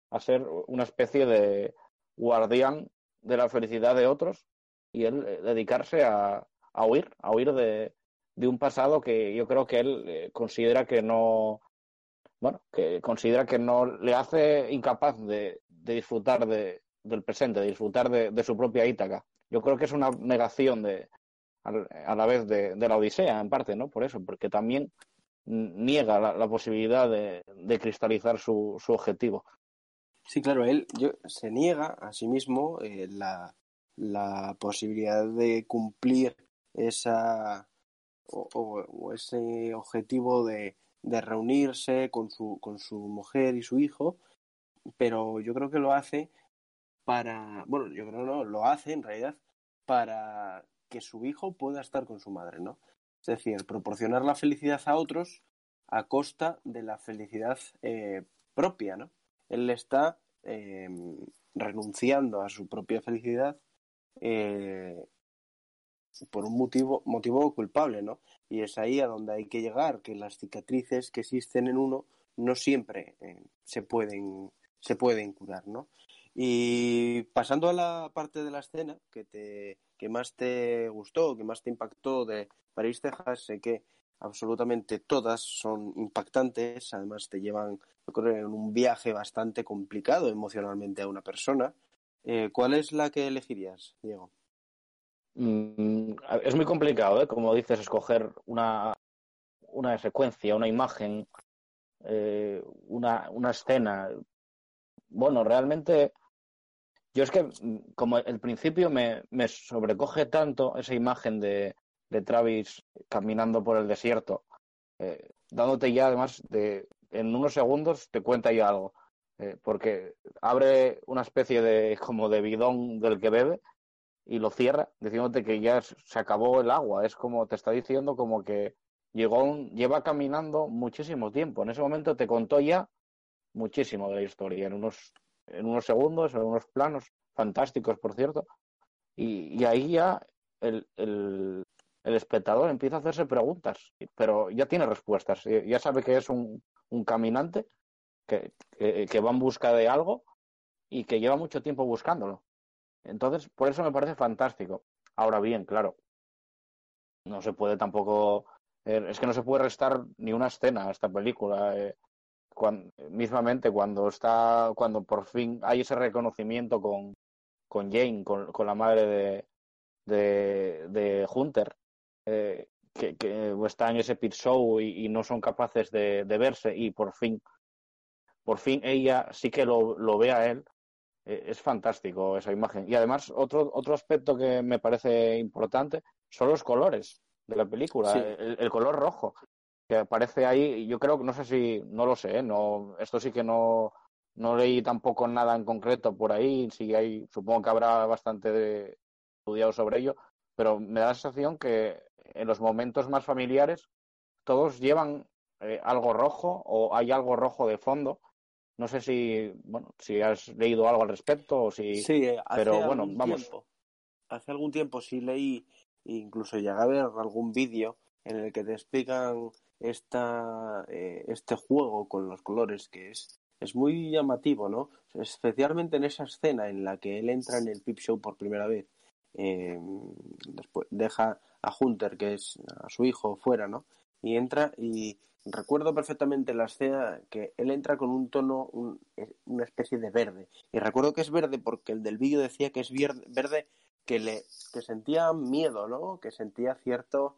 a ser una especie de guardián de la felicidad de otros y él eh, dedicarse a, a huir, a huir de, de un pasado que yo creo que él eh, considera que no, bueno, que considera que no le hace incapaz de, de disfrutar de, del presente, de disfrutar de, de, su propia Ítaca. Yo creo que es una negación de, a, la vez de, de, la Odisea, en parte, ¿no? Por eso, porque también niega la, posibilidad de, cristalizar su, objetivo. Sí, claro, él yo, se niega a sí mismo eh, la, la posibilidad de cumplir esa o, o- o ese objetivo de, de reunirse con su, con su mujer y su hijo, pero yo creo que lo hace para, bueno, yo creo no, lo hace en realidad para que su hijo pueda estar con su madre, ¿no? Es decir, proporcionar la felicidad a otros a costa de la felicidad eh, propia, ¿no? Él está eh, renunciando a su propia felicidad eh, por un motivo, motivo culpable, ¿no? Y es ahí a donde hay que llegar, que las cicatrices que existen en uno no siempre se pueden se pueden curar, ¿no? Y pasando a la parte de la escena que te que más te gustó, que más te impactó de París, Texas, sé que absolutamente todas son impactantes, además te llevan, en un viaje bastante complicado emocionalmente a una persona. Eh, ¿Cuál es la que elegirías, Diego? Mm, es muy complicado, ¿eh? Como dices, escoger una, una secuencia, una imagen, eh, una, una escena. Bueno, realmente, yo es que, mm, como el principio me, me sobrecoge tanto esa imagen de, de Travis caminando por el desierto, eh, dándote ya además de, en unos segundos te cuenta ya algo, eh, porque abre una especie de, como de bidón del que bebe y lo cierra diciéndote que ya se acabó el agua. Es como te está diciendo como que llegó un, lleva caminando muchísimo tiempo. En ese momento te contó ya muchísimo de la historia en unos, en unos segundos, en unos planos fantásticos, por cierto. Y, ahí ya el, el, espectador empieza a hacerse preguntas, pero ya tiene respuestas. Ya sabe que es un, un caminante que, que, que va en busca de algo y que lleva mucho tiempo buscándolo. Entonces, por eso me parece fantástico. Ahora bien, claro, no se puede tampoco, eh, es que no se puede restar ni una escena a esta película. Eh, cuando, mismamente cuando está, cuando por fin hay ese reconocimiento con, con Jane, con, con la madre de, de, de Hunter, eh, que, que, está en ese pit show y, y no son capaces de, de, verse y por fin, por fin ella sí que lo, lo ve a él es fantástico esa imagen. Y además, otro, otro aspecto que me parece importante son los colores de la película. Sí. El, el, color rojo que aparece ahí, yo creo que no sé si, no lo sé, ¿eh? no, esto sí que no, no leí tampoco nada en concreto por ahí, sí hay, supongo que habrá bastante de, estudiado sobre ello, pero me da la sensación que en los momentos más familiares todos llevan eh, algo rojo o hay algo rojo de fondo no sé si, bueno, si has leído algo al respecto o si... Sí, hace pero bueno, vamos. Tiempo, hace algún tiempo sí leí, incluso llegué a ver algún vídeo en el que te explican esta, eh, este juego con los colores que es, es muy llamativo, ¿no? Especialmente en esa escena en la que él entra en el Pip Show por primera vez. Eh, después deja a Hunter, que es a su hijo, fuera, ¿no? Y entra y recuerdo perfectamente la escena que él entra con un tono, un, una especie de verde. Y recuerdo que es verde porque el del vídeo decía que es verde que le que sentía miedo, ¿no? Que sentía cierto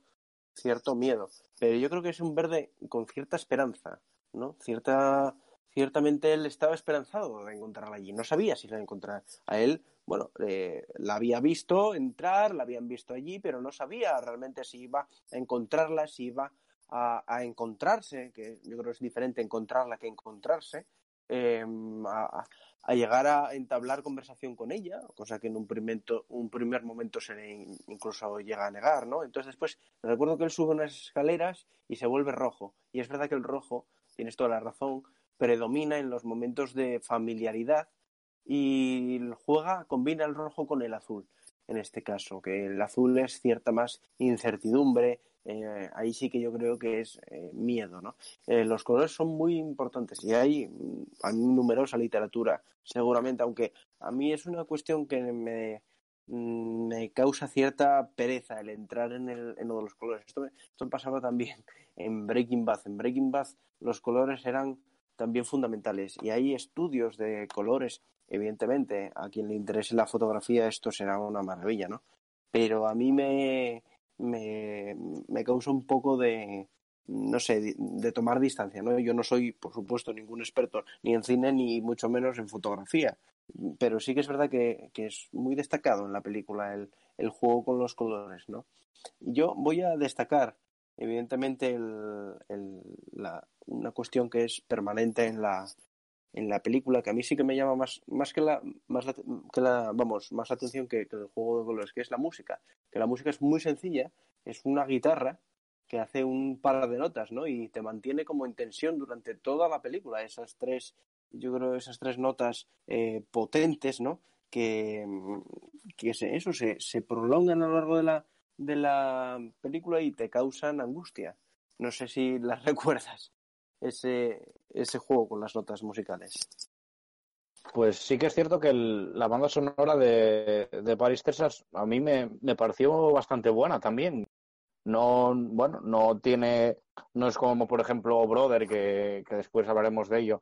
cierto miedo. Pero yo creo que es un verde con cierta esperanza, ¿no? Cierta ciertamente él estaba esperanzado de encontrarla allí. No sabía si la encontrar. A él, bueno, eh, la había visto entrar, la habían visto allí, pero no sabía realmente si iba a encontrarla, si iba a, a, encontrarse, que yo creo que es diferente encontrarla que encontrarse, a, a, llegar a entablar conversación con ella, cosa que en un primer, un primer momento se le incluso llega a negar, ¿no? Entonces después recuerdo que él sube unas escaleras y se vuelve rojo. Y es verdad que el rojo, tienes toda la razón, predomina en los momentos de familiaridad y juega, combina el rojo con el azul en este caso, que el azul es cierta más incertidumbre, eh, ahí sí que yo creo que es eh, miedo, ¿no? Eh, los colores son muy importantes y hay, hay, numerosa literatura, seguramente, aunque a mí es una cuestión que me, me causa cierta pereza el entrar en, el, de los colores. Esto, esto pasaba también en Breaking Bad. En Breaking Bad los colores eran también fundamentales y hay estudios de colores evidentemente a quien le interese la fotografía esto será una maravilla no pero a mí me me, me causa un poco de, no sé, de tomar distancia, ¿no? Yo no soy, por supuesto, ningún experto ni en cine ni mucho menos en fotografía, pero sí que es verdad que, es muy destacado en la película el, el juego con los colores, ¿no? Yo voy a destacar, evidentemente, el, la, una cuestión que es permanente en la, en la película que a mí sí que me llama más, más que la, más que la, vamos, más atención que, que, el juego de colores, que es la música. Que la música es muy sencilla, es una guitarra que hace un par de notas, ¿no? Y te mantiene como en tensión durante toda la película. Esas tres, yo creo, esas tres notas eh, potentes, ¿no? Que, que se, eso se, se prolongan a lo largo de la, de la película y te causan angustia. No sé si las recuerdas, ese, ese juego con las notas musicales. Pues sí que es cierto que la banda sonora de, de Paris, Texas a mí me, me, pareció bastante buena también no, bueno, no tiene, no es como por ejemplo Brother, que, que después hablaremos de ello.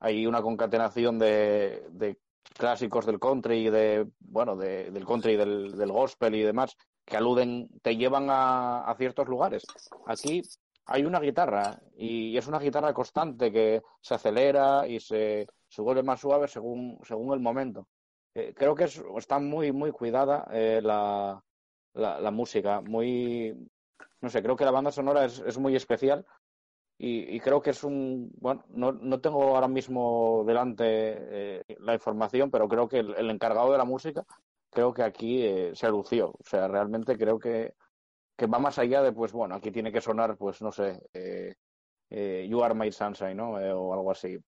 Hay una concatenación de, de clásicos del country y de, bueno, de, del country, del, del gospel y demás, que aluden, te llevan a, a ciertos lugares. Aquí hay una guitarra y es una guitarra constante que se acelera y se, se vuelve más suave según, según el momento. Eh, creo que es, está muy, muy cuidada eh, la, la, música. Muy, no sé, creo que la banda sonora es, es muy especial y, y, creo que es un, bueno, no, no tengo ahora mismo delante eh, la información, pero creo que el, el, encargado de la música, creo que aquí eh, se lució. O sea, realmente creo que, que va más allá de, pues bueno, aquí tiene que sonar, pues no sé, eh, eh You Are My Sunshine, ¿no? Eh, o algo así.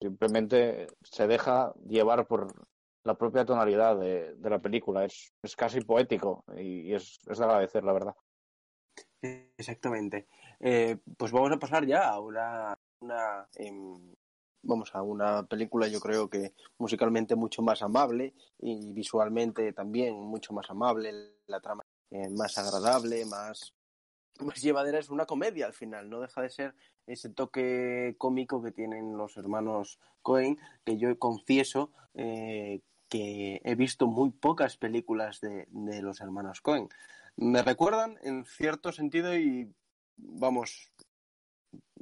Simplemente se deja llevar por, la propia tonalidad de, de la película. Es, es, casi poético y, es, es, de agradecer, la verdad. Exactamente. Eh, pues vamos a pasar ya a una, una eh, vamos a una película yo creo que musicalmente mucho más amable y visualmente también mucho más amable, la trama eh, más agradable, más más llevadera es una comedia al final, no deja de ser ese toque cómico que tienen los hermanos Cohen, que yo confieso eh, que he visto muy pocas películas de, de, los hermanos Cohen. Me recuerdan en cierto sentido y, vamos,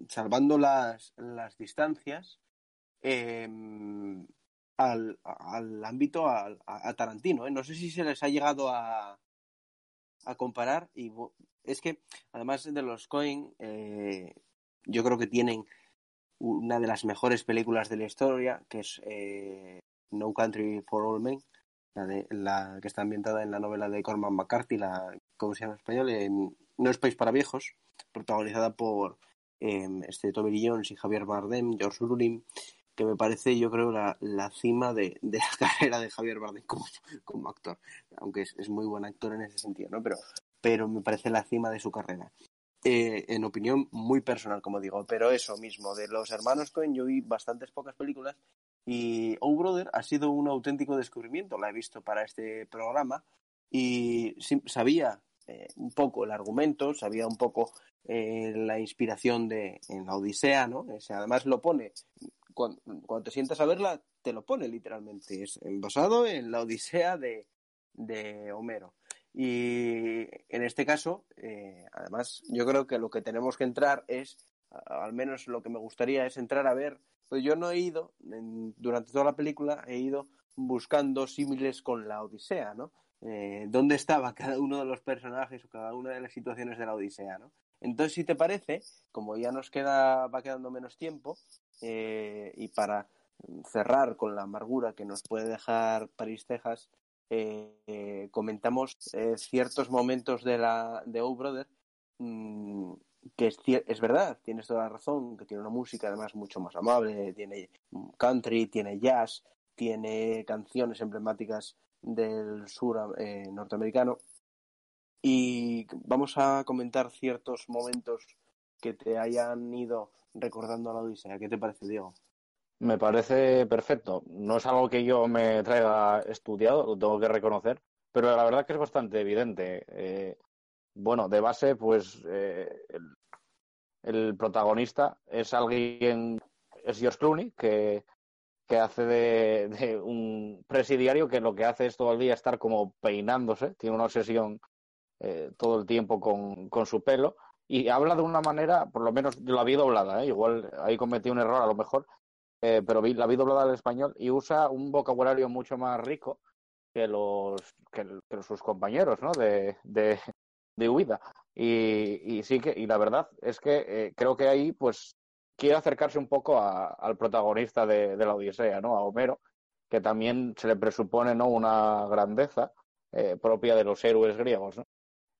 salvando las, las distancias, eh, al, al, ámbito a, a, a Tarantino. ¿eh? No sé si se les ha llegado a, a comparar y es que además de los Cohen, eh, yo creo que tienen una de las mejores películas de la historia, que es eh, No Country for All Men, la, de, la que está ambientada en la novela de Corman McCarthy, la, ¿cómo se llama en español? En No es País para Viejos, protagonizada por eh, este Toby Jones y Javier Bardem, George Clooney, que me parece, yo creo, la, la cima de, de, la carrera de Javier Bardem como, actor, aunque es, es, muy buen actor en ese sentido, ¿no? Pero, pero me parece la cima de su carrera. Eh, en opinión muy personal, como digo, pero eso mismo, de los hermanos Cohen yo vi bastantes pocas películas y Oh Brother ha sido un auténtico descubrimiento, la he visto para este programa y sabía eh, un poco el argumento, sabía un poco eh, la inspiración de en la Odisea, ¿no? Además lo pone, cuando, te sientas a verla, te lo pone literalmente, es basado en la Odisea de, de Homero. Y en este caso, eh, además, yo creo que lo que tenemos que entrar es, al menos lo que me gustaría es entrar a ver, pues yo no he ido, durante toda la película, he ido buscando símiles con la Odisea, ¿no? Eh, ¿Dónde estaba cada uno de los personajes o cada una de las situaciones de la Odisea, ¿no? Entonces, si te parece, como ya nos queda, va quedando menos tiempo, eh, y para cerrar con la amargura que nos puede dejar París, Texas, eh, comentamos ciertos momentos de la de Oh Brother mmm, que es, es, verdad, tienes toda la razón, que tiene una música además mucho más amable, tiene country, tiene jazz, tiene canciones emblemáticas del sur eh, norteamericano y vamos a comentar ciertos momentos que te hayan ido recordando a la Odisea. ¿Qué te parece, Diego? Me parece perfecto. No es algo que yo me traiga estudiado, lo tengo que reconocer, pero la verdad que es bastante evidente. Eh, bueno, de base, pues eh, el, el, protagonista es alguien, es George Clooney, que, que hace de, de, un presidiario que lo que hace es todo el día estar como peinándose, tiene una obsesión eh, todo el tiempo con, con su pelo y habla de una manera, por lo menos yo la vi doblada, ¿eh? igual ahí cometí un error a lo mejor, eh, pero vi, la vi doblada al español y usa un vocabulario mucho más rico que los que, sus compañeros ¿no? de, de, de huida. Y, y, sí que, y la verdad es que creo que ahí pues quiere acercarse un poco al protagonista de, la Odisea, ¿no? A Homero, que también se le presupone ¿no? una grandeza eh, propia de los héroes griegos.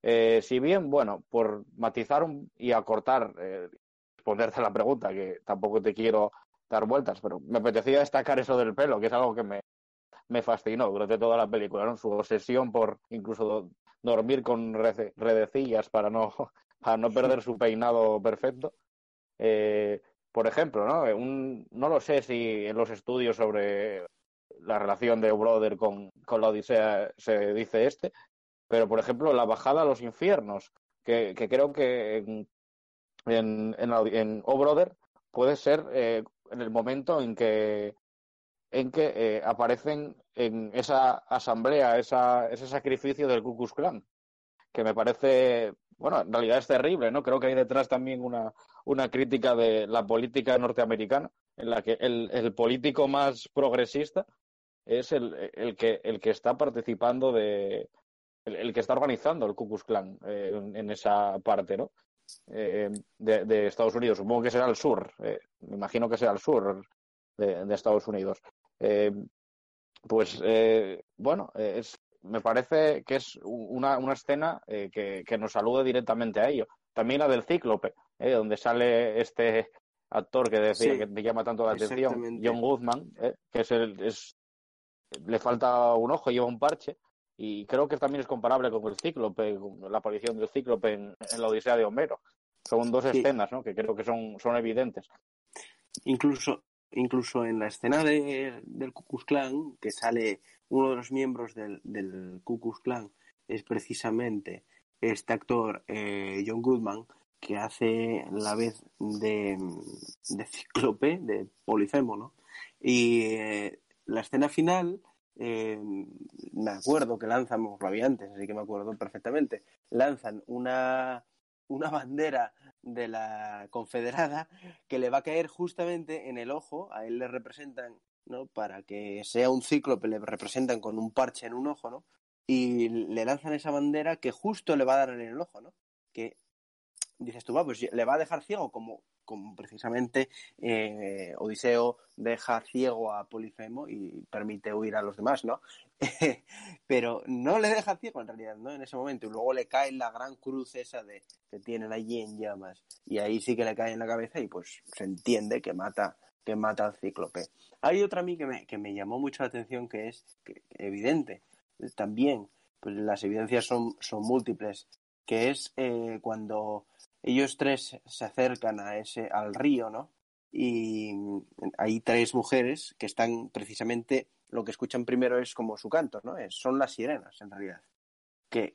Eh, si bien, bueno, por matizar y acortar, eh, responderte a la pregunta, que tampoco te quiero dar vueltas, pero me apetecía destacar eso del pelo, que es algo que me, me fascinó durante toda la película. Su obsesión por incluso dormir con redecillas para no, para no perder su peinado perfecto. Eh, por ejemplo, ¿no? Un, no lo sé si en los estudios sobre la relación de Brother con, con la Odisea se dice este, pero por ejemplo la bajada a los infiernos, que, creo que en, en, en, en O Brother puede ser eh, en el momento en que en que eh, aparecen en esa asamblea, ese sacrificio del Ku Klux Klan, que me parece, bueno, en realidad es terrible, ¿no? Creo que hay detrás también una, una crítica de la política norteamericana, en la que el, el político más progresista es el, el, que, el que está participando de, el, que está organizando el Ku Klux Klan eh, en, esa parte, ¿no? Eh, de, de, Estados Unidos. Supongo que será el sur, eh, me imagino que será el sur de, de Estados Unidos. Eh, pues bueno, es, me parece que es una, una escena eh, que, que, nos saluda directamente a ello. También la del cíclope, eh, donde sale este actor que decía sí, que te llama tanto la atención, John Goodman, eh, que es el, es, le falta un ojo, lleva un parche, y creo que también es comparable con el cíclope, con la aparición del cíclope en, en la Odisea de Homero. Son dos sí. escenas ¿no? que creo que son, son evidentes. Incluso incluso en la escena de, del Ku Klan, que sale uno de los miembros del, del Ku Klux Klan, es precisamente este actor eh, John Goodman, que hace la vez de, de cíclope, de Polifemo, ¿no? Y eh, la escena final, eh, me acuerdo que lanzan, lo había antes, así que me acuerdo perfectamente, lanzan una, una bandera de la confederada que le va a caer justamente en el ojo, a él le representan, ¿no? Para que sea un cíclope, le representan con un parche en un ojo, ¿no? Y le lanzan esa bandera que justo le va a dar en el ojo, ¿no? Que dices tú, va, pues le va a dejar ciego como, como precisamente eh, Odiseo deja ciego a Polifemo y permite huir a los demás, ¿no? Pero no le deja ciego en realidad, ¿no? En ese momento. Y luego le cae la gran cruz esa de que tienen allí en llamas. Y ahí sí que le cae en la cabeza y pues se entiende que mata que mata al cíclope. Hay otra a mí que me, que me llamó mucho la atención que es evidente también, pues las evidencias son, son múltiples, que es eh, cuando ellos tres se acercan a ese, al río, ¿no? Y hay tres mujeres que están precisamente, lo que escuchan primero es como su canto, ¿no? Es, son las sirenas, en realidad. Que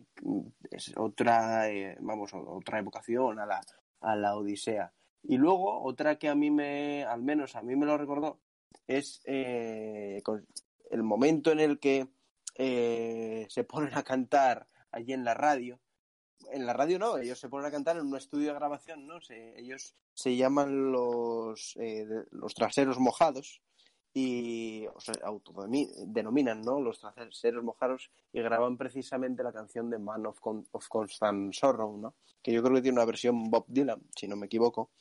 es otra, eh, vamos, otra evocación a la, a la Odisea. Y luego, otra que a mí me, al menos a mí me lo recordó, es eh, el momento en el que eh, se ponen a cantar allí en la radio en la radio no, ellos se ponen a cantar en un estudio de grabación, ¿no? Se, ellos se llaman los, eh, los traseros mojados y o sea, autodenominan, ¿no? Los traseros mojados y graban precisamente la canción de Man of, Con of Constant Sorrow, ¿no? Que yo creo que tiene una versión Bob Dylan, si no me equivoco.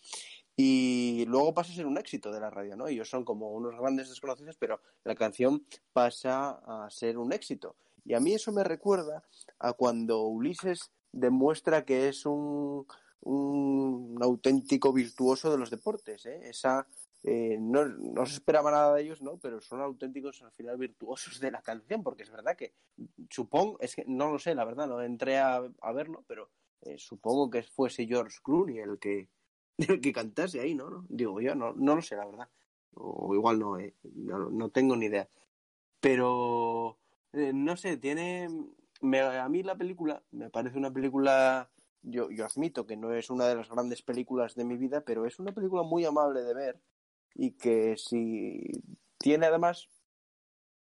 Y luego pasa a ser un éxito de la radio, ¿no? Ellos son como unos grandes desconocidos, pero la canción pasa a ser un éxito. Y a mí eso me recuerda a cuando Ulises demuestra que es un, un auténtico virtuoso de los deportes. ¿eh? Esa, eh, no, no, se esperaba nada de ellos, ¿no? Pero son auténticos al final virtuosos de la canción, porque es verdad que supongo, es que no lo sé, la verdad, no entré a, a verlo, pero eh, supongo que fuese George Clooney el que, el que cantase ahí, ¿no? Digo yo, no, no lo sé, la verdad. O igual no, eh, no, no tengo ni idea. Pero, eh, no sé, tiene me, a mí la película me parece una película, yo, yo admito que no es una de las grandes películas de mi vida, pero es una película muy amable de ver y que si tiene además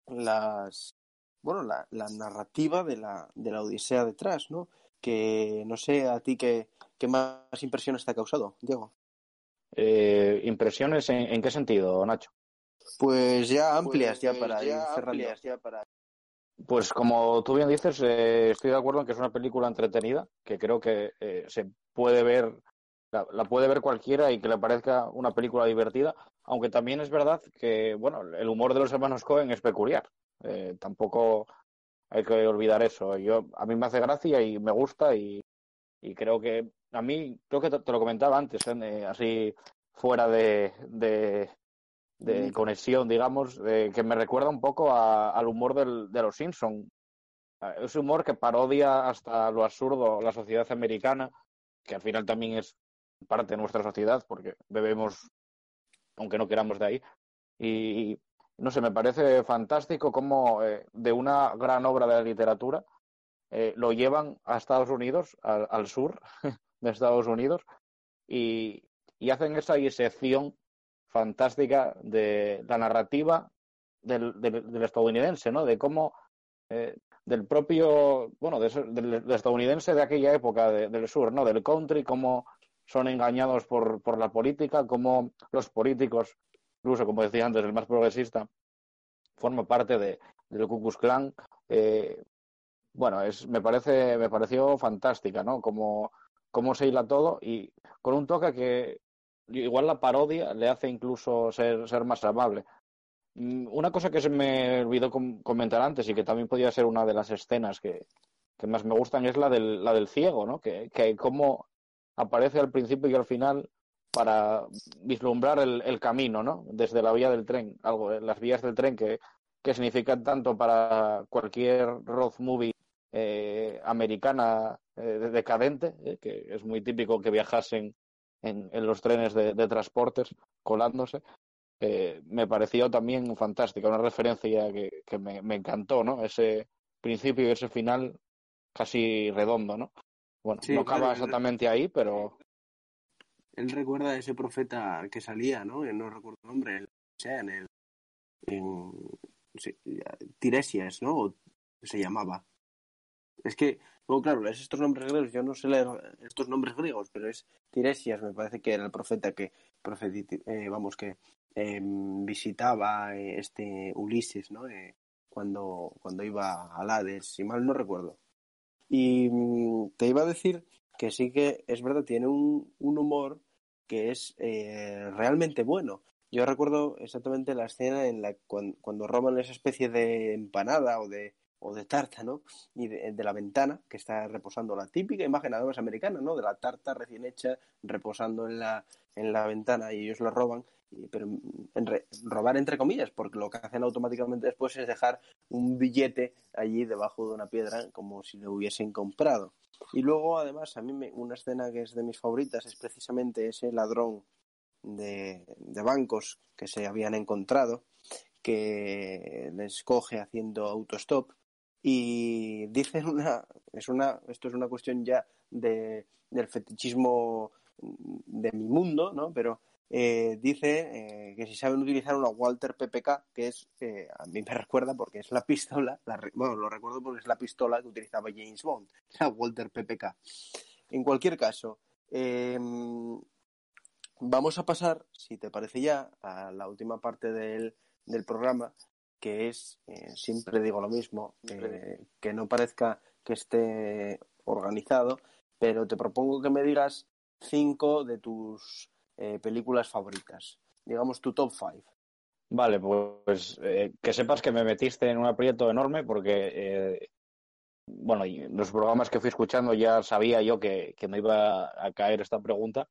las bueno la, la narrativa de la, de la Odisea detrás, ¿no? que no sé a ti qué, qué más impresiones te ha causado, Diego. Eh, ¿Impresiones en, en, qué sentido, Nacho? Pues ya amplias, pues ya para ya ir cerrando. Ya para... Pues como tú bien dices, eh, estoy de acuerdo en que es una película entretenida, que creo que eh, se puede ver, la, la, puede ver cualquiera y que le parezca una película divertida, aunque también es verdad que, bueno, el humor de los hermanos Cohen es peculiar. Eh, tampoco hay que olvidar eso. Yo, a mí me hace gracia y me gusta y, creo que, a mí, creo que te, te lo comentaba antes, ¿eh? así fuera de, de, de conexión, digamos, de, que me recuerda un poco a, al humor del, de los Simpson. Ese humor que parodia hasta lo absurdo la sociedad americana, que al final también es parte de nuestra sociedad, porque bebemos, aunque no queramos de ahí. Y, no sé, me parece fantástico cómo eh, de una gran obra de la literatura eh, lo llevan a Estados Unidos, al, al sur de Estados Unidos, y, y hacen esa disección fantástica de la narrativa del, estadounidense, ¿no? De cómo eh, del propio, bueno, de, del, estadounidense de aquella época de, del sur, ¿no? Del country, cómo son engañados por, por la política, cómo los políticos, incluso como decía antes, el más progresista, forma parte de, del Ku Klux Klan. Eh, bueno, es, me parece, me pareció fantástica, ¿no? Como, cómo se hila todo y con un toque que igual la parodia le hace incluso ser, ser más amable. Una cosa que se me olvidó com comentar antes y que también podía ser una de las escenas que, que más me gustan es la del, la del ciego, ¿no? Que, que cómo aparece al principio y al final para vislumbrar el, el, camino, ¿no? Desde la vía del tren, algo, las vías del tren que, que significan tanto para cualquier road movie eh, americana eh, decadente, eh, que es muy típico que viajasen en, en los trenes de, de, transportes colándose. Eh, me pareció también fantástica, una referencia que, que me, me, encantó, ¿no? Ese principio y ese final casi redondo, ¿no? Bueno, sí, no acaba claro, exactamente ahí, pero... Él recuerda a ese profeta que salía, ¿no? No recuerdo el nombre, o sea, en el... En, sí, Tiresias, ¿no? Se llamaba. Es que, bueno, claro, es estos nombres griegos, yo no sé leer estos nombres griegos, pero es Tiresias, me parece que era el profeta que, eh, vamos, que eh, visitaba este Ulises, ¿no? Eh, cuando, cuando iba a Hades, si mal no recuerdo. Y mm, te iba a decir que sí que es verdad, tiene un, un humor que es eh, realmente bueno. Yo recuerdo exactamente la escena en la cuando, cuando roban esa especie de empanada o de o de tarta, ¿no? Y de, la ventana que está reposando la típica imagen además americana, ¿no? De la tarta recién hecha reposando en la, en la ventana y ellos la roban, pero en re, robar entre comillas, porque lo que hacen automáticamente después es dejar un billete allí debajo de una piedra como si lo hubiesen comprado. Y luego además a mí me, una escena que es de mis favoritas es precisamente ese ladrón de, de bancos que se habían encontrado que les coge haciendo autostop y dicen una, es una, esto es una cuestión ya de, del fetichismo de mi mundo, ¿no? Pero eh, dice eh, que si saben utilizar una Walter PPK, que es, eh, a mí me recuerda porque es la pistola, la, bueno, lo recuerdo porque es la pistola que utilizaba James Bond, la Walter PPK. En cualquier caso, eh, vamos a pasar, si te parece ya, a la última parte del, del programa, que es, eh, siempre digo lo mismo, eh, que no parezca que esté organizado, pero te propongo que me digas cinco de tus eh, películas favoritas, digamos tu top five. Vale, pues eh, que sepas que me metiste en un aprieto enorme porque, bueno, los programas que fui escuchando ya sabía yo que, que, me iba a caer esta pregunta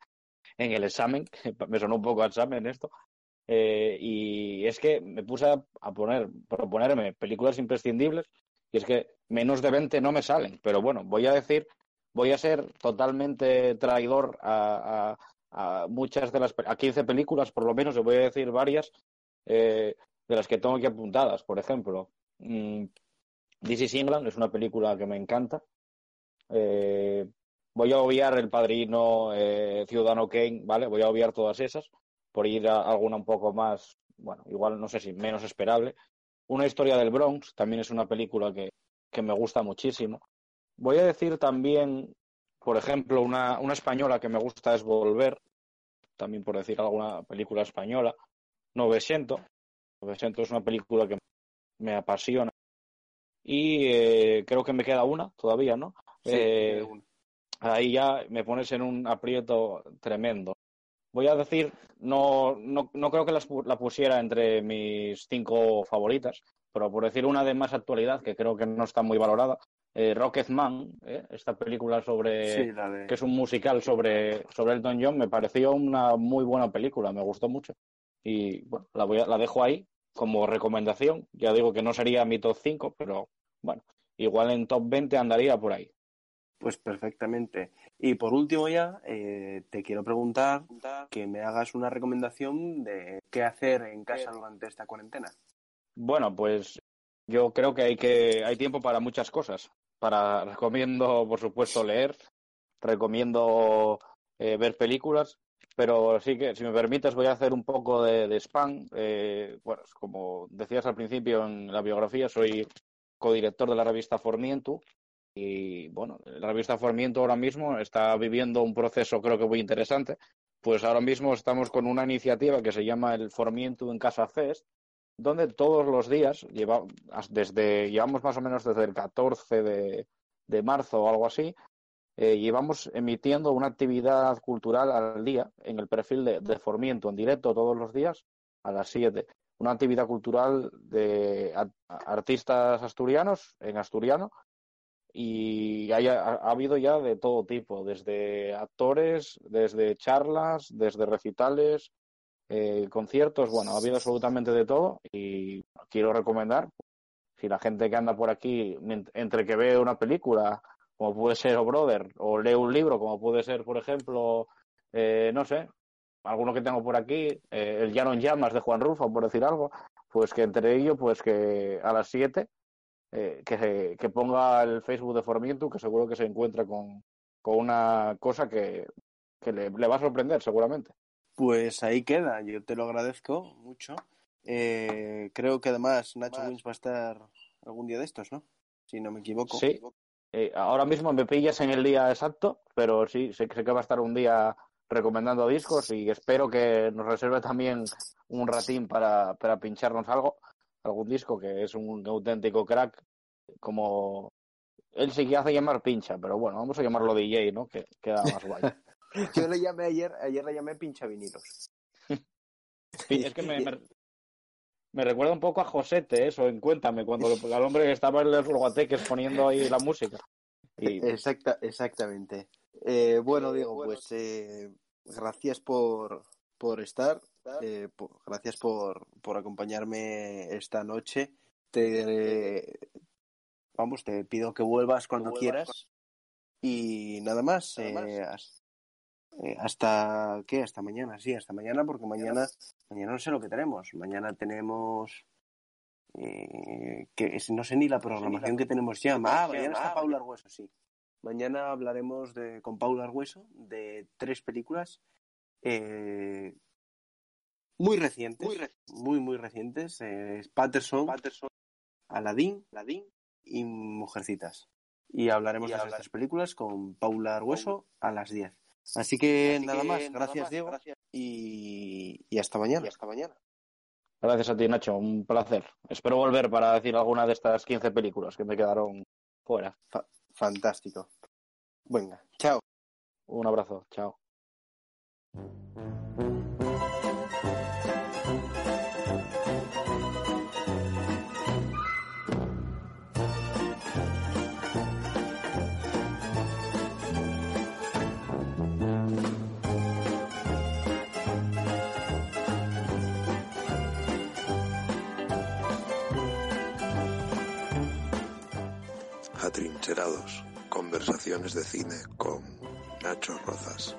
en el examen, me sonó un poco a examen esto, eh, y es que me puse a, poner, proponerme películas imprescindibles y es que menos de 20 no me salen. Pero bueno, voy a decir, voy a ser totalmente traidor a, muchas de las, a 15 películas por lo menos, y voy a decir varias eh, de las que tengo aquí apuntadas. Por ejemplo, mmm, This is England es una película que me encanta. Eh, voy a obviar El Padrino, eh, Ciudadano Kane, ¿vale? Voy a obviar todas esas por ir a alguna un poco más, bueno, igual no sé si menos esperable. Una historia del Bronx también es una película que, que me gusta muchísimo. voy a decir también, por ejemplo, una, una española que me gusta es Volver, también por decir alguna película española. 900. 900 es una película que me apasiona. Y eh, creo que me queda una todavía, ¿no? Sí, Eh, ahí ya me pones en un aprieto tremendo. Voy a decir, no, no, no creo que las la pusiera entre mis cinco favoritas, pero por decir una de más actualidad, que creo que no está muy valorada, eh, Rocketman, ¿eh? esta película sobre Sí, la de... que es un musical sobre, sobre Elton John, me pareció una muy buena película, me gustó mucho. Y bueno, la, voy a- la dejo ahí como recomendación. Ya digo que no sería mi top 5, pero bueno, igual en top 20 andaría por ahí. Pues perfectamente. Y por último ya, eh, te quiero preguntar que me hagas una recomendación de qué hacer en casa durante esta cuarentena. Bueno, pues yo creo que hay que hay tiempo para muchas cosas. Para recomiendo, por supuesto, leer, recomiendo eh, ver películas, pero sí que, si me permites, voy a hacer un poco de, de spam. Eh, bueno, como decías al principio en la biografía, soy codirector de la revista Formientu y bueno, la revista Formiento ahora mismo está viviendo un proceso creo que muy interesante. Pues ahora mismo estamos con una iniciativa que se llama el Formiento en Casa Fest, donde todos los días, lleva, desde, llevamos más o menos desde el 14 de, de marzo o algo así, eh, llevamos emitiendo una actividad cultural al día en el perfil de, de Formiento, en directo todos los días a las 7. Una actividad cultural de artistas asturianos, en asturiano, y haya- ha, ha habido ya de todo tipo, desde actores, desde charlas, desde recitales, eh, conciertos, bueno, ha habido absolutamente de todo y quiero recomendar, si la gente que anda por aquí, entre que ve una película, como puede ser O Brother, o lee un libro, como puede ser, por ejemplo, eh, no sé, alguno que tengo por aquí, eh, El Llano en Llamas de Juan Rulfo, por decir algo, pues que entre ello, pues que a las 7 eh, que, que ponga el Facebook de Formiento, que seguro que se encuentra con, con una cosa que, que le, le va a sorprender, seguramente. Pues ahí queda, yo te lo agradezco mucho. Eh, creo que además Nacho Wins va a estar algún día de estos, ¿no? Si no me equivoco. Sí. Eh, ahora mismo me pillas en el día exacto, pero sí, sé, sé que va a estar un día recomendando discos y espero que nos reserve también un ratín para, para pincharnos algo, algún disco, que es un auténtico crack, como él sí que hace llamar pincha, pero bueno, vamos a llamarlo DJ, ¿no? Que queda más guay. Yo le llamé ayer, ayer le llamé pincha vinilos. Sí, es que me, me, me recuerda un poco a Josete, eso, en Cuéntame, cuando el al hombre que estaba en los guateques poniendo ahí la música. Y Exacta, exactamente. Eh, bueno, Diego, pues eh, gracias por, por estar, eh, po- gracias por, por acompañarme esta noche. Te, vamos, te pido que vuelvas cuando quieras y nada más. eh, eh, hasta qué, hasta mañana, sí, hasta mañana, porque mañana, mañana no sé lo que tenemos. Mañana tenemos eh, que es- no sé ni la programación que tenemos ya. Ah, mañana está Paula Argueso, sí. Mañana hablaremos de, con Paula Argueso de tres películas eh, muy recientes, muy, muy, recientes. eh, Patterson, Aladdin, y Mujercitas. Y hablaremos de esas tres películas con Paula Argueso a las 10. Así que nada más, gracias Diego y, y hasta mañana. hasta mañana. gracias a ti, Nacho, un placer. Espero volver para decir alguna de estas 15 películas que me quedaron fuera. Fantástico. Venga, chao. Un abrazo, chao. Conversaciones de cine con Nacho Rozas.